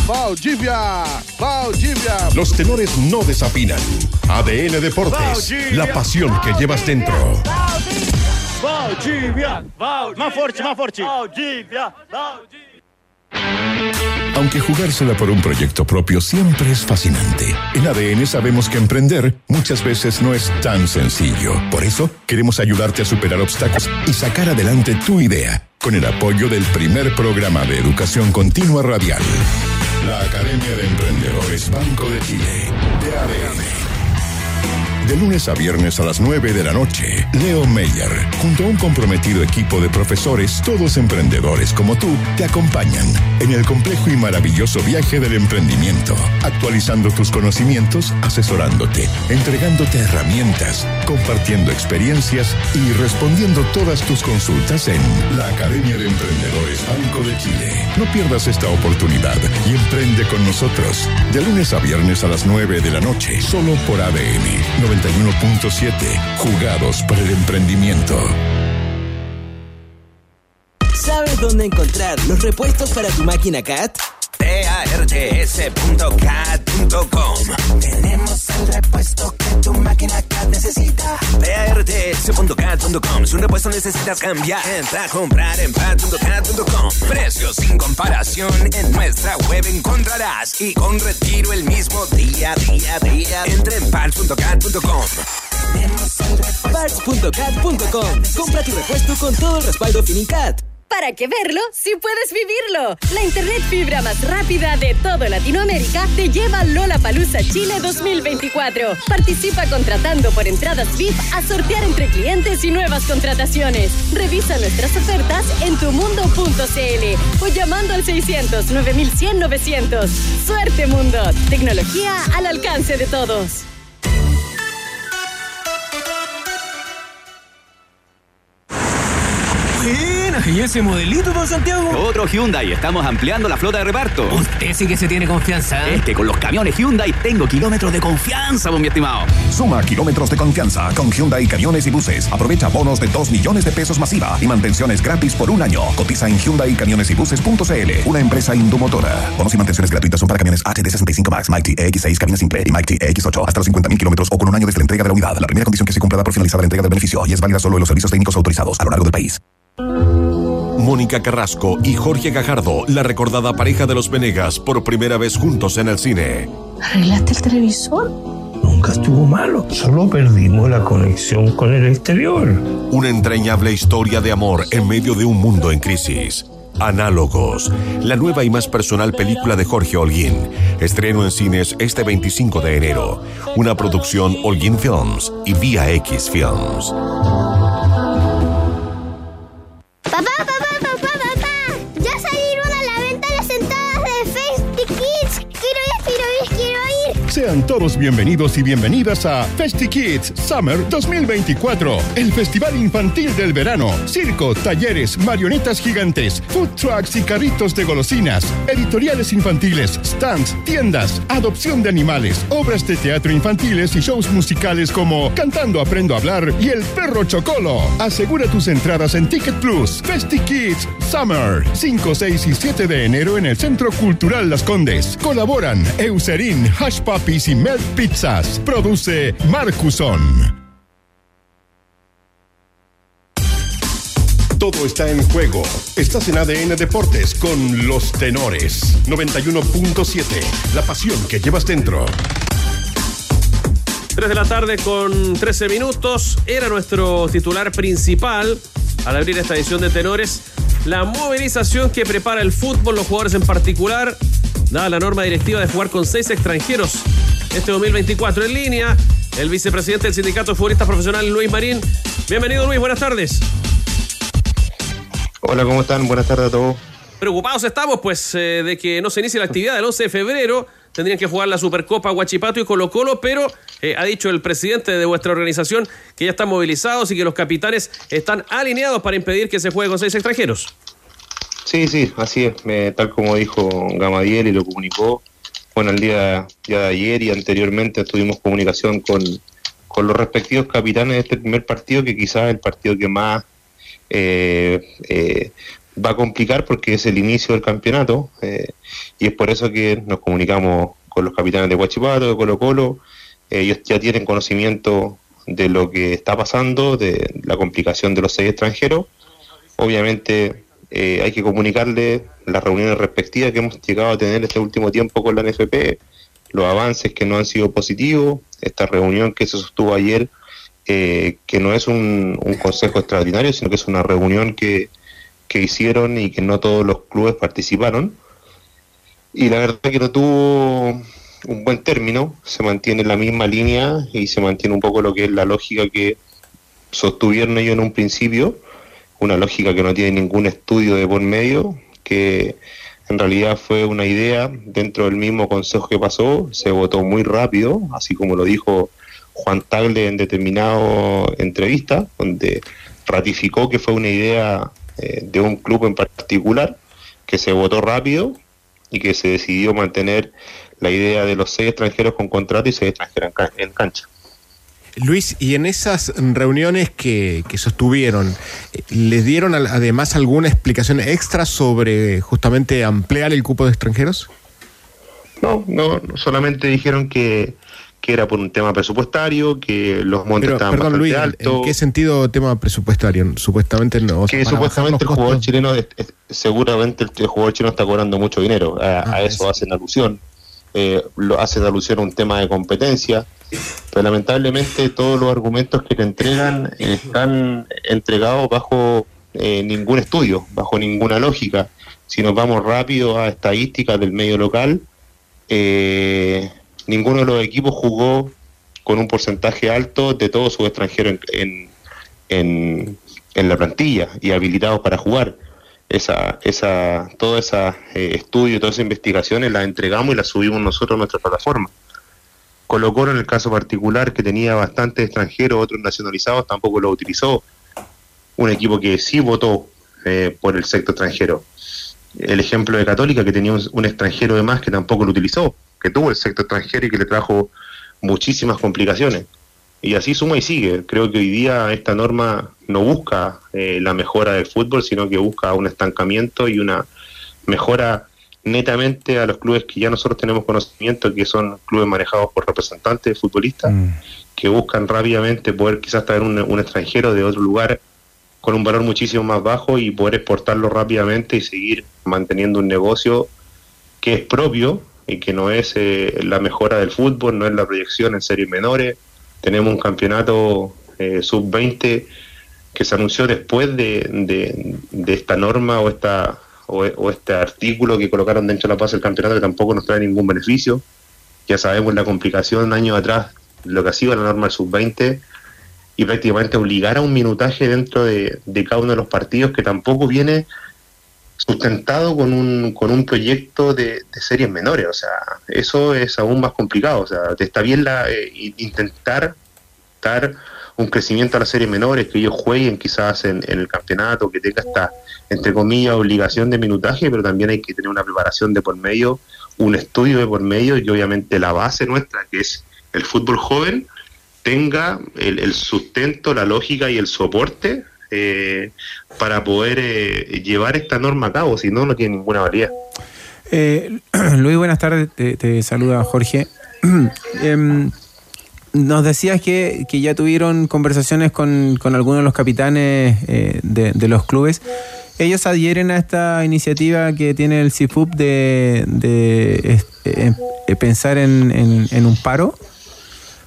Valdivia, Valdivia. Los tenores no desafinan. ADN Deportes, la pasión que llevas dentro. Valdivia, Más fuerte, más fuerte. Valdivia, Aunque jugársela por un proyecto propio siempre es fascinante, en ADN sabemos que emprender muchas veces no es tan sencillo. Por eso queremos ayudarte a superar obstáculos y sacar adelante tu idea con el apoyo del primer programa de educación continua radial. La Academia de Emprendedores Banco de Chile, de ADN. De lunes a viernes a las 9 de la noche, Leo Meyer, junto a un comprometido equipo de profesores, todos emprendedores como tú, te acompañan en el complejo y maravilloso viaje del emprendimiento, actualizando tus conocimientos, asesorándote, entregándote herramientas, compartiendo experiencias y respondiendo todas tus consultas en la Academia de Emprendedores Banco de Chile. No pierdas esta oportunidad y emprende con nosotros. De lunes a viernes a las 9 de la noche, solo por ADN 91.7. Jugados para el emprendimiento. ¿Sabes dónde encontrar los repuestos para tu máquina CAT? PARTS.cat.com Tenemos el repuesto que tu máquina CAT necesita. PARTS.cat.com Si un repuesto necesitas cambiar, entra a comprar en PARTS.cat.com Precios sin comparación en nuestra web encontrarás. Y con retiro el mismo día, día, día. Entra en PARTS.cat.com Parts.cat.com Compra tu repuesto con todo el respaldo Finicat. ¿Para qué verlo si puedes vivirlo? La internet fibra más rápida de toda Latinoamérica te lleva Lola Palusa Chile 2024. Participa contratando por entradas VIP a sortear entre clientes y nuevas contrataciones. Revisa nuestras ofertas en tumundo.cl o llamando al 600 9100 900. Suerte Mundo. Tecnología al alcance de todos. <laughs> ¿y ese modelito, don Santiago? Otro Hyundai, estamos ampliando la flota de reparto. Usted sí que se tiene confianza. ¿eh? Es que con los camiones Hyundai tengo kilómetros de confianza, mi estimado. Suma kilómetros de confianza con Hyundai Camiones y Buses. Aprovecha bonos de 2 millones de pesos masiva y mantenciones gratis por un año. Cotiza en Hyundai Camiones y Buses.cl, una empresa indomotora. Bonos y mantenciones gratuitas son para camiones HD65 Max, Mighty EX6, cabina simple y Mighty EX8 hasta los 50.000 kilómetros o con un año desde la entrega de la unidad. La primera condición que se cumpla da por finalizada la entrega del beneficio y es válida solo en los servicios técnicos autorizados a lo largo del país. Mónica Carrasco y Jorge Gajardo, la recordada pareja de los Venegas, por primera vez juntos en el cine. ¿Arreglaste el televisor? Nunca estuvo malo, solo perdimos la conexión con el exterior. Una entrañable historia de amor en medio de un mundo en crisis. Análogos, la nueva y más personal película de Jorge Holguín. Estreno en cines este 25 de enero. Una producción Holguín Films y Vía X Films. Sean todos bienvenidos y bienvenidas a Festi Kids Summer 2024, el festival infantil del verano. Circo, talleres, marionetas gigantes, food trucks y carritos de golosinas, editoriales infantiles, stands, tiendas, adopción de animales, obras de teatro infantiles y shows musicales como Cantando Aprendo a Hablar y El Perro Chocolo. Asegura tus entradas en Ticket Plus. Festi Kids Summer, 5, 6 y 7 de enero en el Centro Cultural Las Condes. Colaboran Eucerin, Hash Puppies y Melt Pizzas. Produce Marcuson. Todo está en juego. Estás en ADN Deportes con los tenores. 91.7. La pasión que llevas dentro. 3 de la tarde con 13 minutos. Era nuestro titular principal al abrir esta edición de Tenores. La movilización que prepara el fútbol, los jugadores en particular, dada la norma directiva de jugar con seis extranjeros este 2024 en línea. El vicepresidente del Sindicato de Futbolistas Profesionales, Luis Marín. Bienvenido, Luis. Buenas tardes. Hola, ¿cómo están? Buenas tardes a todos. Preocupados estamos, pues, eh, de que no se inicie la actividad del 11 de febrero. Tendrían que jugar la Supercopa Huachipato y Colo Colo, pero eh, ha dicho el presidente de vuestra organización que ya están movilizados y que los capitanes están alineados para impedir que se juegue con seis extranjeros. Sí, sí, así es. Me- tal como dijo Gamadiel y lo comunicó, bueno, el día de ayer y anteriormente tuvimos comunicación con, con los respectivos capitanes de este primer partido, que quizás es el partido que más eh, eh, va a complicar porque es el inicio del campeonato eh, y es por eso que nos comunicamos con los capitanes de Huachipato, de Colo Colo. Ellos ya tienen conocimiento de lo que está pasando, de la complicación de los seis extranjeros. Obviamente eh, hay que comunicarle las reuniones respectivas que hemos llegado a tener este último tiempo con la NFP, los avances que no han sido positivos, esta reunión que se sostuvo ayer, eh, que no es un, consejo extraordinario, sino que es una reunión que, que hicieron y que no todos los clubes participaron. Y la verdad que no tuvo un buen término, se mantiene la misma línea y se mantiene un poco lo que es la lógica que sostuvieron ellos en un principio, una lógica que no tiene ningún estudio de por medio, que en realidad fue una idea dentro del mismo consejo que pasó, se votó muy rápido, así como lo dijo Juan Tagle en determinado entrevista, donde ratificó que fue una idea eh, de un club en particular, que se votó rápido y que se decidió mantener la idea de los seis extranjeros con contrato y seis extranjeros en, en cancha. Luis, y en esas reuniones que, que sostuvieron, ¿les dieron además alguna explicación extra sobre justamente ampliar el cupo de extranjeros? No, no, solamente dijeron que, que era por un tema presupuestario, que los montes Pero, estaban perdón, bastante Luis, ¿en- altos. ¿en qué sentido tema presupuestario? Supuestamente no. que supuestamente el jugador costos. chileno, es- es- seguramente el, el jugador chileno está cobrando mucho dinero, a, Ah, a eso hacen alusión, eh, lo hacen alusión a un tema de competencia, pero lamentablemente todos los argumentos que te entregan están entregados bajo eh, ningún estudio, bajo ninguna lógica. Si nos vamos rápido a estadísticas del medio local, eh, ninguno de los equipos jugó con un porcentaje alto de todos sus extranjeros en, en, en, en la plantilla y habilitados para jugar. Esa, esa, todo ese estudio, todas esas investigaciones las entregamos y las subimos nosotros a nuestra plataforma. Colo en el caso particular, que tenía bastantes extranjeros, otros nacionalizados, tampoco lo utilizó. Un equipo que sí votó eh, por el sector extranjero. El ejemplo de Católica, que tenía un, un extranjero de más que tampoco lo utilizó, que tuvo el sector extranjero y que le trajo muchísimas complicaciones. Y así suma y sigue. Creo que hoy día esta norma no busca eh, la mejora del fútbol, sino que busca un estancamiento y una mejora netamente a los clubes que ya nosotros tenemos conocimiento, que son clubes manejados por representantes futbolistas, que buscan rápidamente poder quizás traer un, un extranjero de otro lugar con un valor muchísimo más bajo y poder exportarlo rápidamente y seguir manteniendo un negocio que es propio y que no es eh, la mejora del fútbol, no es la proyección en series menores. Tenemos un campeonato eh, sub-20 que se anunció después de, de, esta norma o esta o, o, este artículo que colocaron dentro de la paz del campeonato que tampoco nos trae ningún beneficio. Ya sabemos la complicación años atrás, lo que ha sido la norma del sub-20 y prácticamente obligar a un minutaje dentro de, de, cada uno de los partidos que tampoco viene sustentado con un, con un proyecto de, series menores. O sea, eso es aún más complicado. O sea, está bien la, eh, intentar dar un crecimiento a las series menores, que ellos jueguen quizás en, en, el campeonato, que tenga esta, entre comillas, obligación de minutaje, pero también hay que tener una preparación de por medio, un estudio de por medio y obviamente la base nuestra, que es el fútbol joven, tenga el, el sustento, la lógica y el soporte eh, para poder eh, llevar esta norma a cabo, si no, no tiene ninguna validez. Eh, <clears throat> Luis, buenas tardes, te, saluda Jorge. <clears throat> Em, nos decías que, que, ya tuvieron conversaciones con, con algunos de los capitanes eh, de, de, los clubes. ¿Ellos adhieren a esta iniciativa que tiene el CIFUP de, de eh, pensar en, en, en, un paro?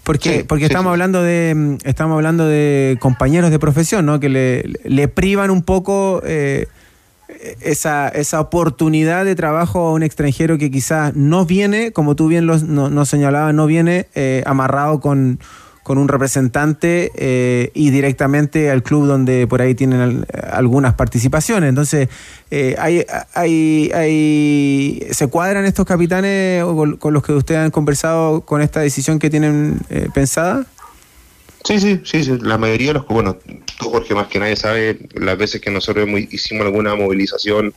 Porque, sí, porque sí, estamos sí. hablando de estamos hablando de compañeros de profesión, ¿no? Que le, le privan un poco eh, esa, esa oportunidad de trabajo a un extranjero que quizás no viene, como tú bien nos no, no señalabas, no viene eh, amarrado con, con, un representante eh, y directamente al club donde por ahí tienen algunas participaciones. Entonces, eh, hay, hay, hay, ¿se cuadran estos capitanes con, con, los que ustedes han conversado con esta decisión que tienen eh, pensada? Sí, sí, sí, sí, la mayoría de los, bueno, tú Jorge más que nadie sabe las veces que nosotros hicimos alguna movilización,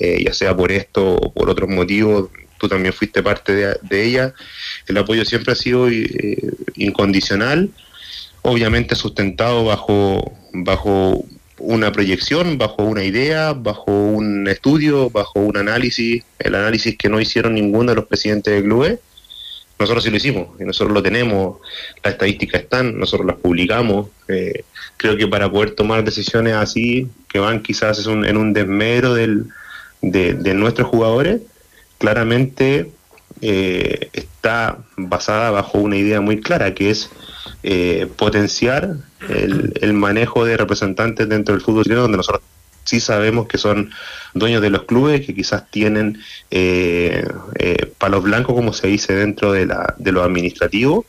eh, ya sea por esto o por otros motivos, tú también fuiste parte de, ella, el apoyo siempre ha sido eh, incondicional, obviamente sustentado bajo, bajo una proyección, bajo una idea, bajo un estudio, bajo un análisis, el análisis que no hicieron ninguno de los presidentes de clubes nosotros sí lo hicimos, y nosotros lo tenemos, las estadísticas están, nosotros las publicamos. eh, creo que para poder tomar decisiones así, que van quizás en un desmedro del, de, de nuestros jugadores, claramente eh, está basada bajo una idea muy clara, que es eh, potenciar el, el manejo de representantes dentro del fútbol chileno, donde nosotros sí sabemos que son dueños de los clubes, que quizás tienen eh, eh, palos blancos, como se dice dentro de, la, de lo administrativo,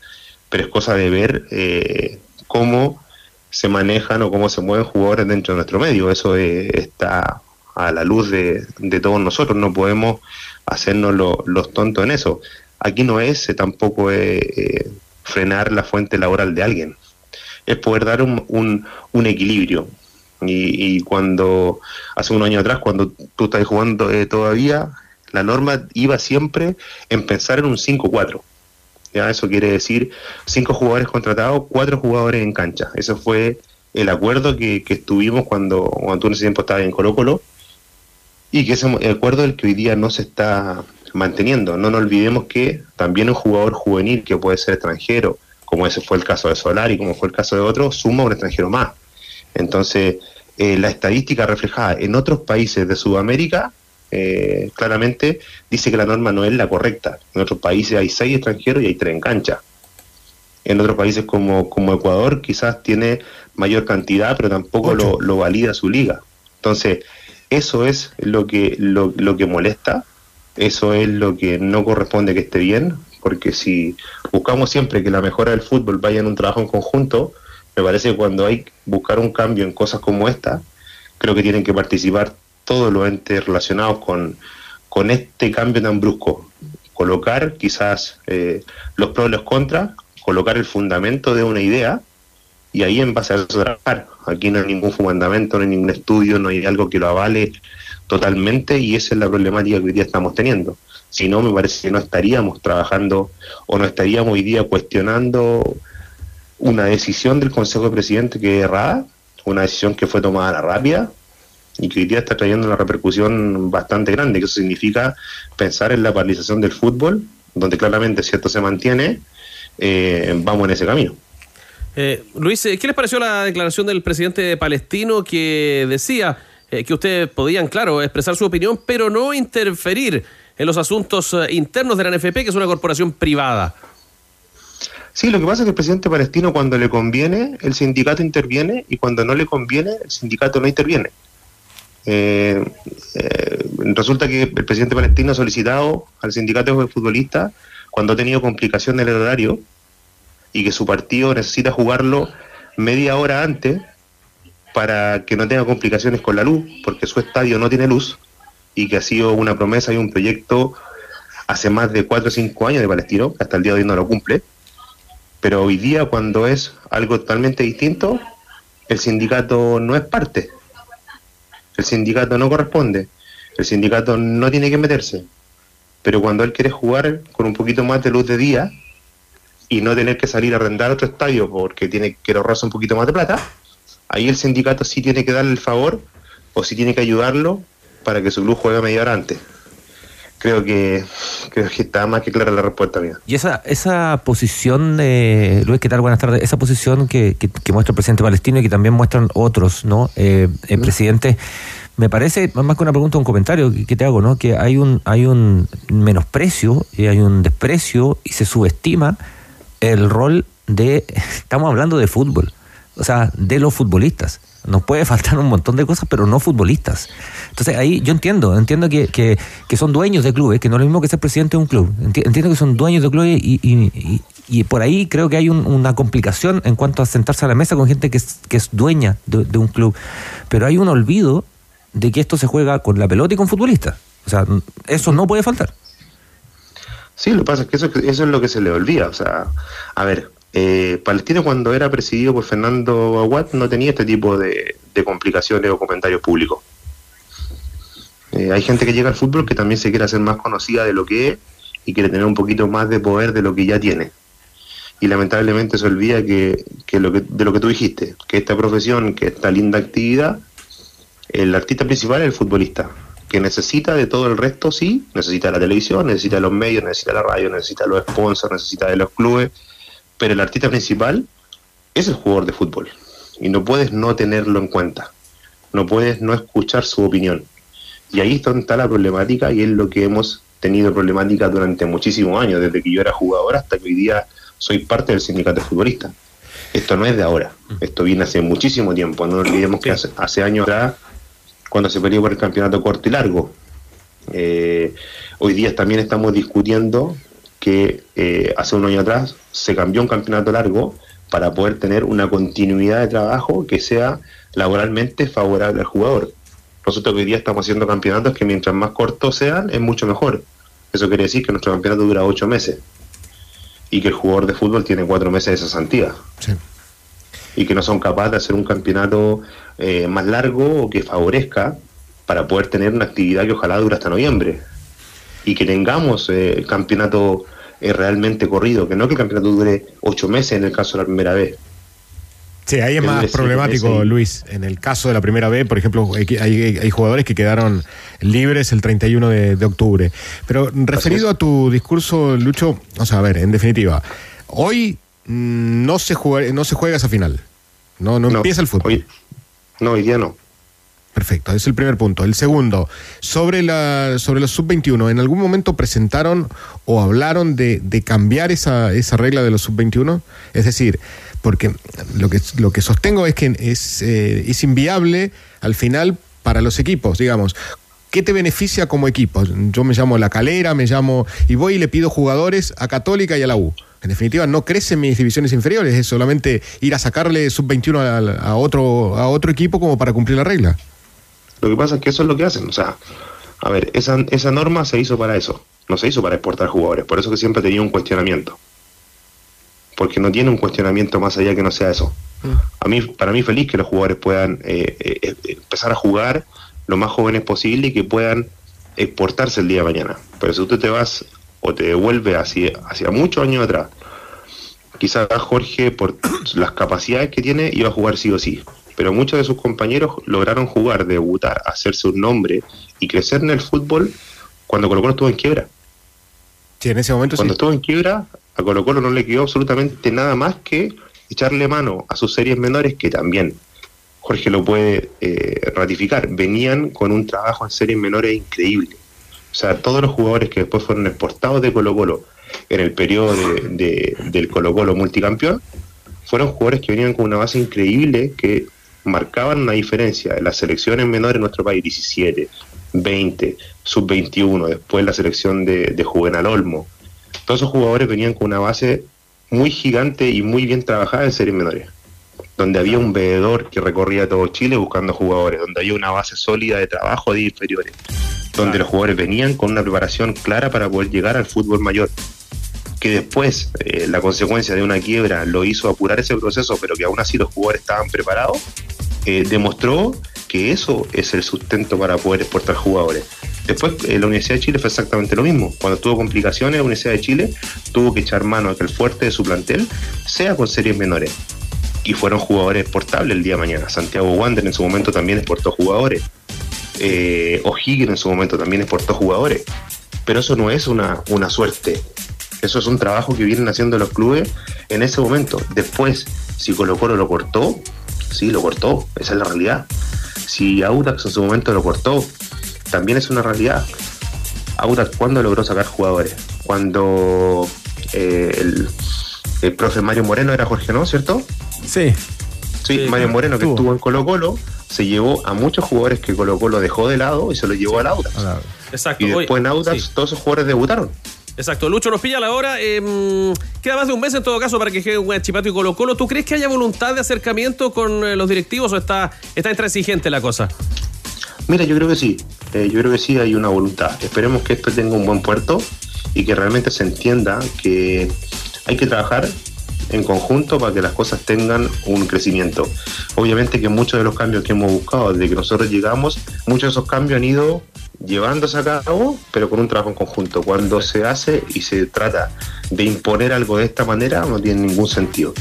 pero es cosa de ver eh, cómo se manejan o cómo se mueven jugadores dentro de nuestro medio. Eso eh, está a la luz de, de todos nosotros, no podemos hacernos lo- los tontos en eso. Aquí no es eh, tampoco eh, frenar la fuente laboral de alguien, es poder dar un, un, un equilibrio. Y, y cuando hace un año atrás, cuando tú estás jugando eh, todavía, la norma iba siempre en pensar en un 5-4. ¿ya? Eso quiere decir cinco jugadores contratados, cuatro jugadores en cancha. Eso fue el acuerdo que, que estuvimos cuando, cuando tú en ese tiempo estabas en Colo Colo y que ese acuerdo es el que hoy día no se está manteniendo. No nos olvidemos que también un jugador juvenil que puede ser extranjero, como ese fue el caso de Solari, como fue el caso de otro, suma un extranjero más. Entonces, eh, la estadística reflejada en otros países de Sudamérica eh, claramente dice que la norma no es la correcta. En otros países hay seis extranjeros y hay tres en cancha. En otros países como, como Ecuador quizás tiene mayor cantidad, pero tampoco lo, lo valida su liga. Entonces, eso es lo que, lo, que molesta, eso es lo que no corresponde que esté bien, porque si buscamos siempre que la mejora del fútbol vaya en un trabajo en conjunto, me parece que cuando hay que buscar un cambio en cosas como esta, creo que tienen que participar todos los entes relacionados con, con este cambio tan brusco. Colocar quizás eh, los pros y los contras, colocar el fundamento de una idea y ahí en base a eso trabajar. Aquí no hay ningún fundamento, no hay ningún estudio, no hay algo que lo avale totalmente y esa es la problemática que hoy día estamos teniendo. Si no, me parece que no estaríamos trabajando o no estaríamos hoy día cuestionando una decisión del Consejo de Presidente que es errada, una decisión que fue tomada a la rápida y que hoy día está trayendo una repercusión bastante grande, que eso significa pensar en la paralización del fútbol, donde claramente si esto se mantiene, eh, vamos en ese camino. Eh, Luis, eh, ¿qué les pareció la declaración del presidente palestino que decía eh, que ustedes podían, claro, expresar su opinión, pero no interferir en los asuntos eh, internos de la NFP, que es una corporación privada? Sí, lo que pasa es que el presidente palestino cuando le conviene, el sindicato interviene y cuando no le conviene, el sindicato no interviene. Resulta que el presidente palestino ha solicitado al sindicato de futbolistas cuando ha tenido complicación del horario y que su partido necesita jugarlo media hora antes para que no tenga complicaciones con la luz, porque su estadio no tiene luz y que ha sido una promesa y un proyecto hace más de 4 o 5 años de Palestino, que hasta el día de hoy no lo cumple. Pero hoy día, cuando es algo totalmente distinto, el sindicato no es parte. El sindicato no corresponde. El sindicato no tiene que meterse. Pero cuando él quiere jugar con un poquito más de luz de día y no tener que salir a arrendar otro estadio porque tiene que ahorrarse un poquito más de plata, ahí el sindicato sí tiene que darle el favor o sí tiene que ayudarlo para que su club juegue media hora antes. Creo que, creo que está más que clara la respuesta mía. Y esa, esa posición, de Luis, ¿qué tal? Buenas tardes. Esa posición que, que, que muestra el presidente palestino y que también muestran otros, ¿no? Eh, el presidente, me parece, más que una pregunta, un comentario que, que te hago, ¿no? Que hay un, hay un menosprecio y hay un desprecio y se subestima el rol de, <laughs> estamos hablando de fútbol, o sea, de los futbolistas. Nos puede faltar un montón de cosas, pero no futbolistas. Entonces ahí yo entiendo, entiendo que, que, que son dueños de clubes, que no es lo mismo que ser presidente de un club. Enti- Entiendo que son dueños de clubes y, y, y- y por ahí creo que hay un- una complicación en cuanto a sentarse a la mesa con gente que es, que es dueña de, de un club. Pero hay un olvido de que esto se juega con la pelota y con futbolistas. O sea, eso no puede faltar. Sí, lo que pasa es que eso, eso es lo que se le olvida. O sea, a ver, eh, Palestino cuando era presidido por Fernando Aguat no tenía este tipo de, de complicaciones o comentarios públicos. Eh, hay gente que llega al fútbol que también se quiere hacer más conocida de lo que es y quiere tener un poquito más de poder de lo que ya tiene. Y lamentablemente se olvida que lo que de lo que tú dijiste, que esta profesión, que esta linda actividad, el artista principal es el futbolista. Que necesita de todo el resto, sí, necesita la televisión, necesita los medios, necesita la radio, necesita los sponsors, necesita de los clubes, pero el artista principal es el jugador de fútbol y no puedes no tenerlo en cuenta, no puedes no escuchar su opinión. Y ahí es donde está la problemática y es lo que hemos tenido problemática durante muchísimos años, desde que yo era jugador hasta que hoy día soy parte del sindicato de futbolistas. Esto no es de ahora, esto viene hace muchísimo tiempo. No olvidemos que hace, hace años atrás, cuando se peleó por el campeonato corto y largo, eh, hoy día también estamos discutiendo que eh, hace un año atrás se cambió un campeonato largo para poder tener una continuidad de trabajo que sea laboralmente favorable al jugador. Nosotros hoy día estamos haciendo campeonatos que mientras más cortos sean, es mucho mejor. Eso quiere decir que nuestro campeonato dura ocho meses y que el jugador de fútbol tiene cuatro meses de cesantía. Y que no son capaces de hacer un campeonato eh, más largo o que favorezca para poder tener una actividad que ojalá dure hasta noviembre. Y que tengamos eh, el campeonato eh, realmente corrido, que no que el campeonato dure ocho meses en el caso de la primera vez. Sí, ahí es más problemático, Luis. En el caso de la primera B, por ejemplo, hay, jugadores que quedaron libres el 31 de, de octubre. Pero referido a tu discurso, Lucho, o sea, a ver, en definitiva, hoy no se juega, no se juega esa final. No, no, empieza el fútbol. no, hoy día no. Perfecto, ese es el primer punto. El segundo, sobre la sobre los sub-21, ¿en algún momento presentaron o hablaron de, de cambiar esa, esa regla de los sub-21? Es decir, porque lo que, lo que sostengo es que es, eh, es inviable al final para los equipos, digamos. ¿Qué te beneficia como equipo? Yo me llamo La Calera, me llamo y voy y le pido jugadores a Católica y a la U. En definitiva, no crecen mis divisiones inferiores, es solamente ir a sacarle sub-21 a, a otro, a otro equipo como para cumplir la regla. Lo que pasa es que eso es lo que hacen. O sea, a ver, esa, esa norma se hizo para eso. No se hizo para exportar jugadores. Por eso que siempre tenía un cuestionamiento. Porque no tiene un cuestionamiento más allá que no sea eso. A mí, para mí feliz que los jugadores puedan eh, eh, eh, empezar a jugar lo más jóvenes posible y que puedan exportarse el día de mañana. Pero si tú te vas o te devuelves hacia, hacia muchos años atrás, quizás Jorge, por las capacidades que tiene, iba a jugar sí o sí. Pero muchos de sus compañeros lograron jugar, debutar, hacerse un nombre y crecer en el fútbol cuando Colo Colo estuvo en quiebra. Sí, en ese momento Cuando sí. estuvo en quiebra, a Colo Colo no le quedó absolutamente nada más que echarle mano a sus series menores, que también Jorge lo puede eh, ratificar, venían con un trabajo en series menores increíble. O sea, todos los jugadores que después fueron exportados de Colo Colo en el periodo de- de- del Colo Colo multicampeón, fueron jugadores que venían con una base increíble que marcaban una diferencia en las selecciones menores en nuestro país, 17, 20, sub-21, después la selección de, de Juvenal Olmo. Todos esos jugadores venían con una base muy gigante y muy bien trabajada en series menores, donde había un veedor que recorría todo Chile buscando jugadores, donde había una base sólida de trabajo de inferiores, donde los jugadores venían con una preparación clara para poder llegar al fútbol mayor que después eh, la consecuencia de una quiebra lo hizo apurar ese proceso, pero que aún así los jugadores estaban preparados, eh, demostró que eso es el sustento para poder exportar jugadores. Después eh, la Universidad de Chile fue exactamente lo mismo. Cuando tuvo complicaciones, la Universidad de Chile tuvo que echar mano a que el fuerte de su plantel sea con series menores. Y fueron jugadores exportables el día de mañana. Santiago Wander en su momento también exportó jugadores. Eh, O'Higgins en su momento también exportó jugadores. Pero eso no es una, una suerte. Eso es un trabajo que vienen haciendo los clubes en ese momento. Después, si Colo Colo lo cortó, sí, lo cortó. Esa es la realidad. Si Audax en su momento lo cortó, también es una realidad. Audax, ¿cuándo logró sacar jugadores? Cuando eh, el, el profe Mario Moreno era Jorge, ¿no? ¿Cierto? Sí. Sí, Mario Moreno, que estuvo en Colo Colo, se llevó a muchos jugadores que Colo Colo dejó de lado y se los llevó al Audax. Exacto. Y después Oye, en Audax sí. todos esos jugadores debutaron. Exacto, Lucho nos pilla la hora. eh, queda más de un mes en todo caso para que juegue Chipato y Colo Colo. ¿Tú crees que haya voluntad de acercamiento con eh, los directivos o está, está intransigente la cosa? Mira, yo creo que sí. Eh, yo creo que sí hay una voluntad. Esperemos que esto tenga un buen puerto y que realmente se entienda que hay que trabajar en conjunto para que las cosas tengan un crecimiento. Obviamente que muchos de los cambios que hemos buscado desde que nosotros llegamos, muchos de esos cambios han ido llevándose a cabo, pero con un trabajo en conjunto. Cuando se hace y se trata de imponer algo de esta manera, no tiene ningún sentido.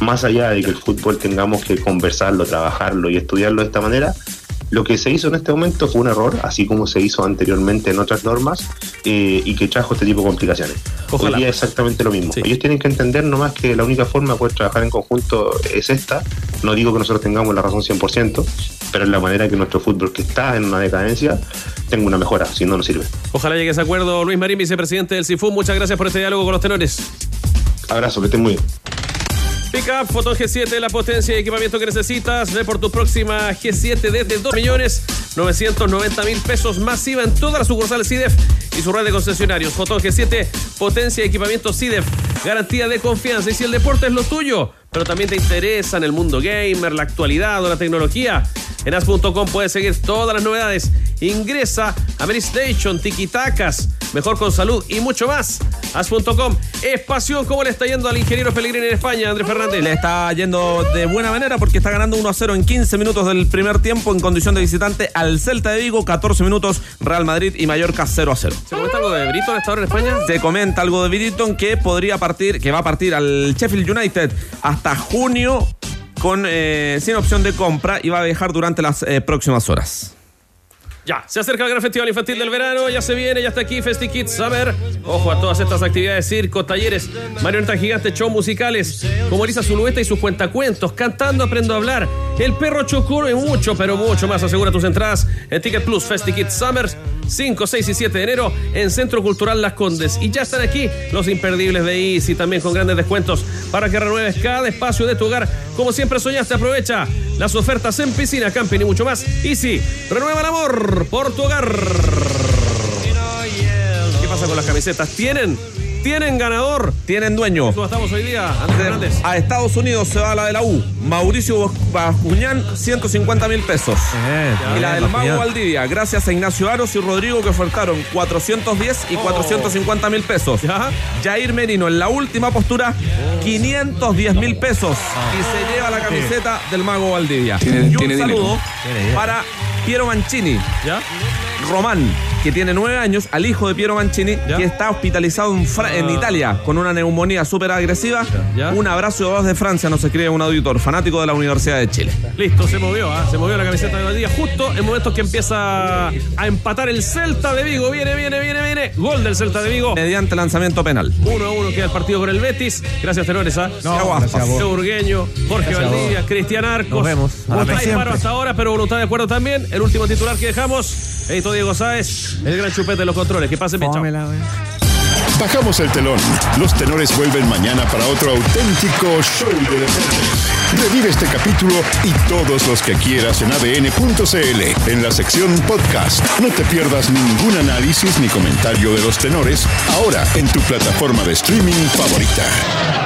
Más allá de que el fútbol tengamos que conversarlo, trabajarlo y estudiarlo de esta manera, Lo que se hizo en este momento fue un error, así como se hizo anteriormente en otras normas, eh, y que trajo este tipo de complicaciones. Ojalá. Hoy día es exactamente lo mismo. Sí. Ellos tienen que entender nomás que la única forma de poder trabajar en conjunto es esta. No digo que nosotros tengamos la razón 100%, pero es la manera que nuestro fútbol, que está en una decadencia, tenga una mejora, si no, no sirve. Ojalá llegue a ese acuerdo. Luis Marín, vicepresidente del CIFU, muchas gracias por este diálogo con los tenores. Abrazo, que estén muy bien. Pickup Photon G7, la potencia y equipamiento que necesitas. Ve por tu próxima G7 desde 2 millones 990 mil pesos masiva en todas las sucursales CIDEF y su red de concesionarios. Photon G7, potencia y equipamiento CIDEF. Garantía de confianza. Y si el deporte es lo tuyo, pero también te interesa en el mundo gamer, la actualidad o la tecnología, en as.com puedes seguir todas las novedades. Ingresa a Station, Tikitacas, mejor con salud y mucho más. As.com es pasión. ¿Cómo le está yendo al ingeniero Pellegrini en España, Andrés Fernández? Le está yendo de buena manera porque está ganando 1 a 0 en 15 minutos del primer tiempo en condición de visitante al Celta de Vigo, 14 minutos Real Madrid y Mallorca 0 a 0. ¿Se comenta algo de Brito en esta hora en España? Se comenta algo de Bridgeton que podría partir, que va a partir al Sheffield United hasta junio con eh, sin opción de compra y va a viajar durante las eh, próximas horas. Ya, se acerca el gran festival infantil del verano, ya se viene, ya está aquí Festi Kids Summer. Ojo a todas estas actividades, circo, talleres, marionetas gigantes, shows musicales, como Elisa Zulueta y sus cuentacuentos, cantando aprendo a hablar. El perro Chocoro y mucho, pero mucho más. Asegura tus entradas en Ticket Plus Festi Kids Summer 5, 6 y 7 de enero en Centro Cultural Las Condes. Y ya están aquí los imperdibles de Easy, también con grandes descuentos para que renueves cada espacio de tu hogar. Como siempre soñaste, aprovecha las ofertas en piscina, camping y mucho más. Easy, renueva el amor por tu hogar. ¿Qué pasa con las camisetas? ¿Tienen? ¿Tienen ganador? Tienen dueño. Estamos hoy día, Andrés Fernández. A Estados Unidos se va la de la U. Mauricio Bascuñán, 150 mil pesos. y la del Mago Valdivia, gracias a Ignacio Aros y Rodrigo que ofertaron 410 y 450 mil pesos. Jair Merino en la última postura, 510 mil pesos. Y se lleva la camiseta del Mago Valdivia. Tiene- y un tiene dinero. saludo para Piero Mancini. Román, que tiene nueve años, al hijo de Piero Mancini, que está hospitalizado en, Fra- en Italia con una neumonía súper agresiva. Un abrazo de voz de Francia, nos escribe un auditor fanático de la Universidad de Chile. Listo, se movió, ¿ah? se movió la camiseta de Valdivia justo en momentos que empieza a empatar el Celta de Vigo. Viene, viene, viene, viene. Gol del Celta de Vigo. Mediante lanzamiento penal. 1 a 1 queda el partido con el Betis. Gracias, tenores. ¿ah? No, gracias Urgueño, Jorge Gracias Valdivia. Cristian Arcos. Nos vemos. Siempre. hasta ahora, pero voluntad de acuerdo también. El último titular que dejamos. Edito Diego Sáez, el gran chupete de los controles. Que pasen bien, chao. Bajamos el telón. Los tenores vuelven mañana para otro auténtico show de deportes. Revive este capítulo y todos los que quieras en adn.cl en la sección podcast. No te pierdas ningún análisis ni comentario de los tenores ahora en tu plataforma de streaming favorita.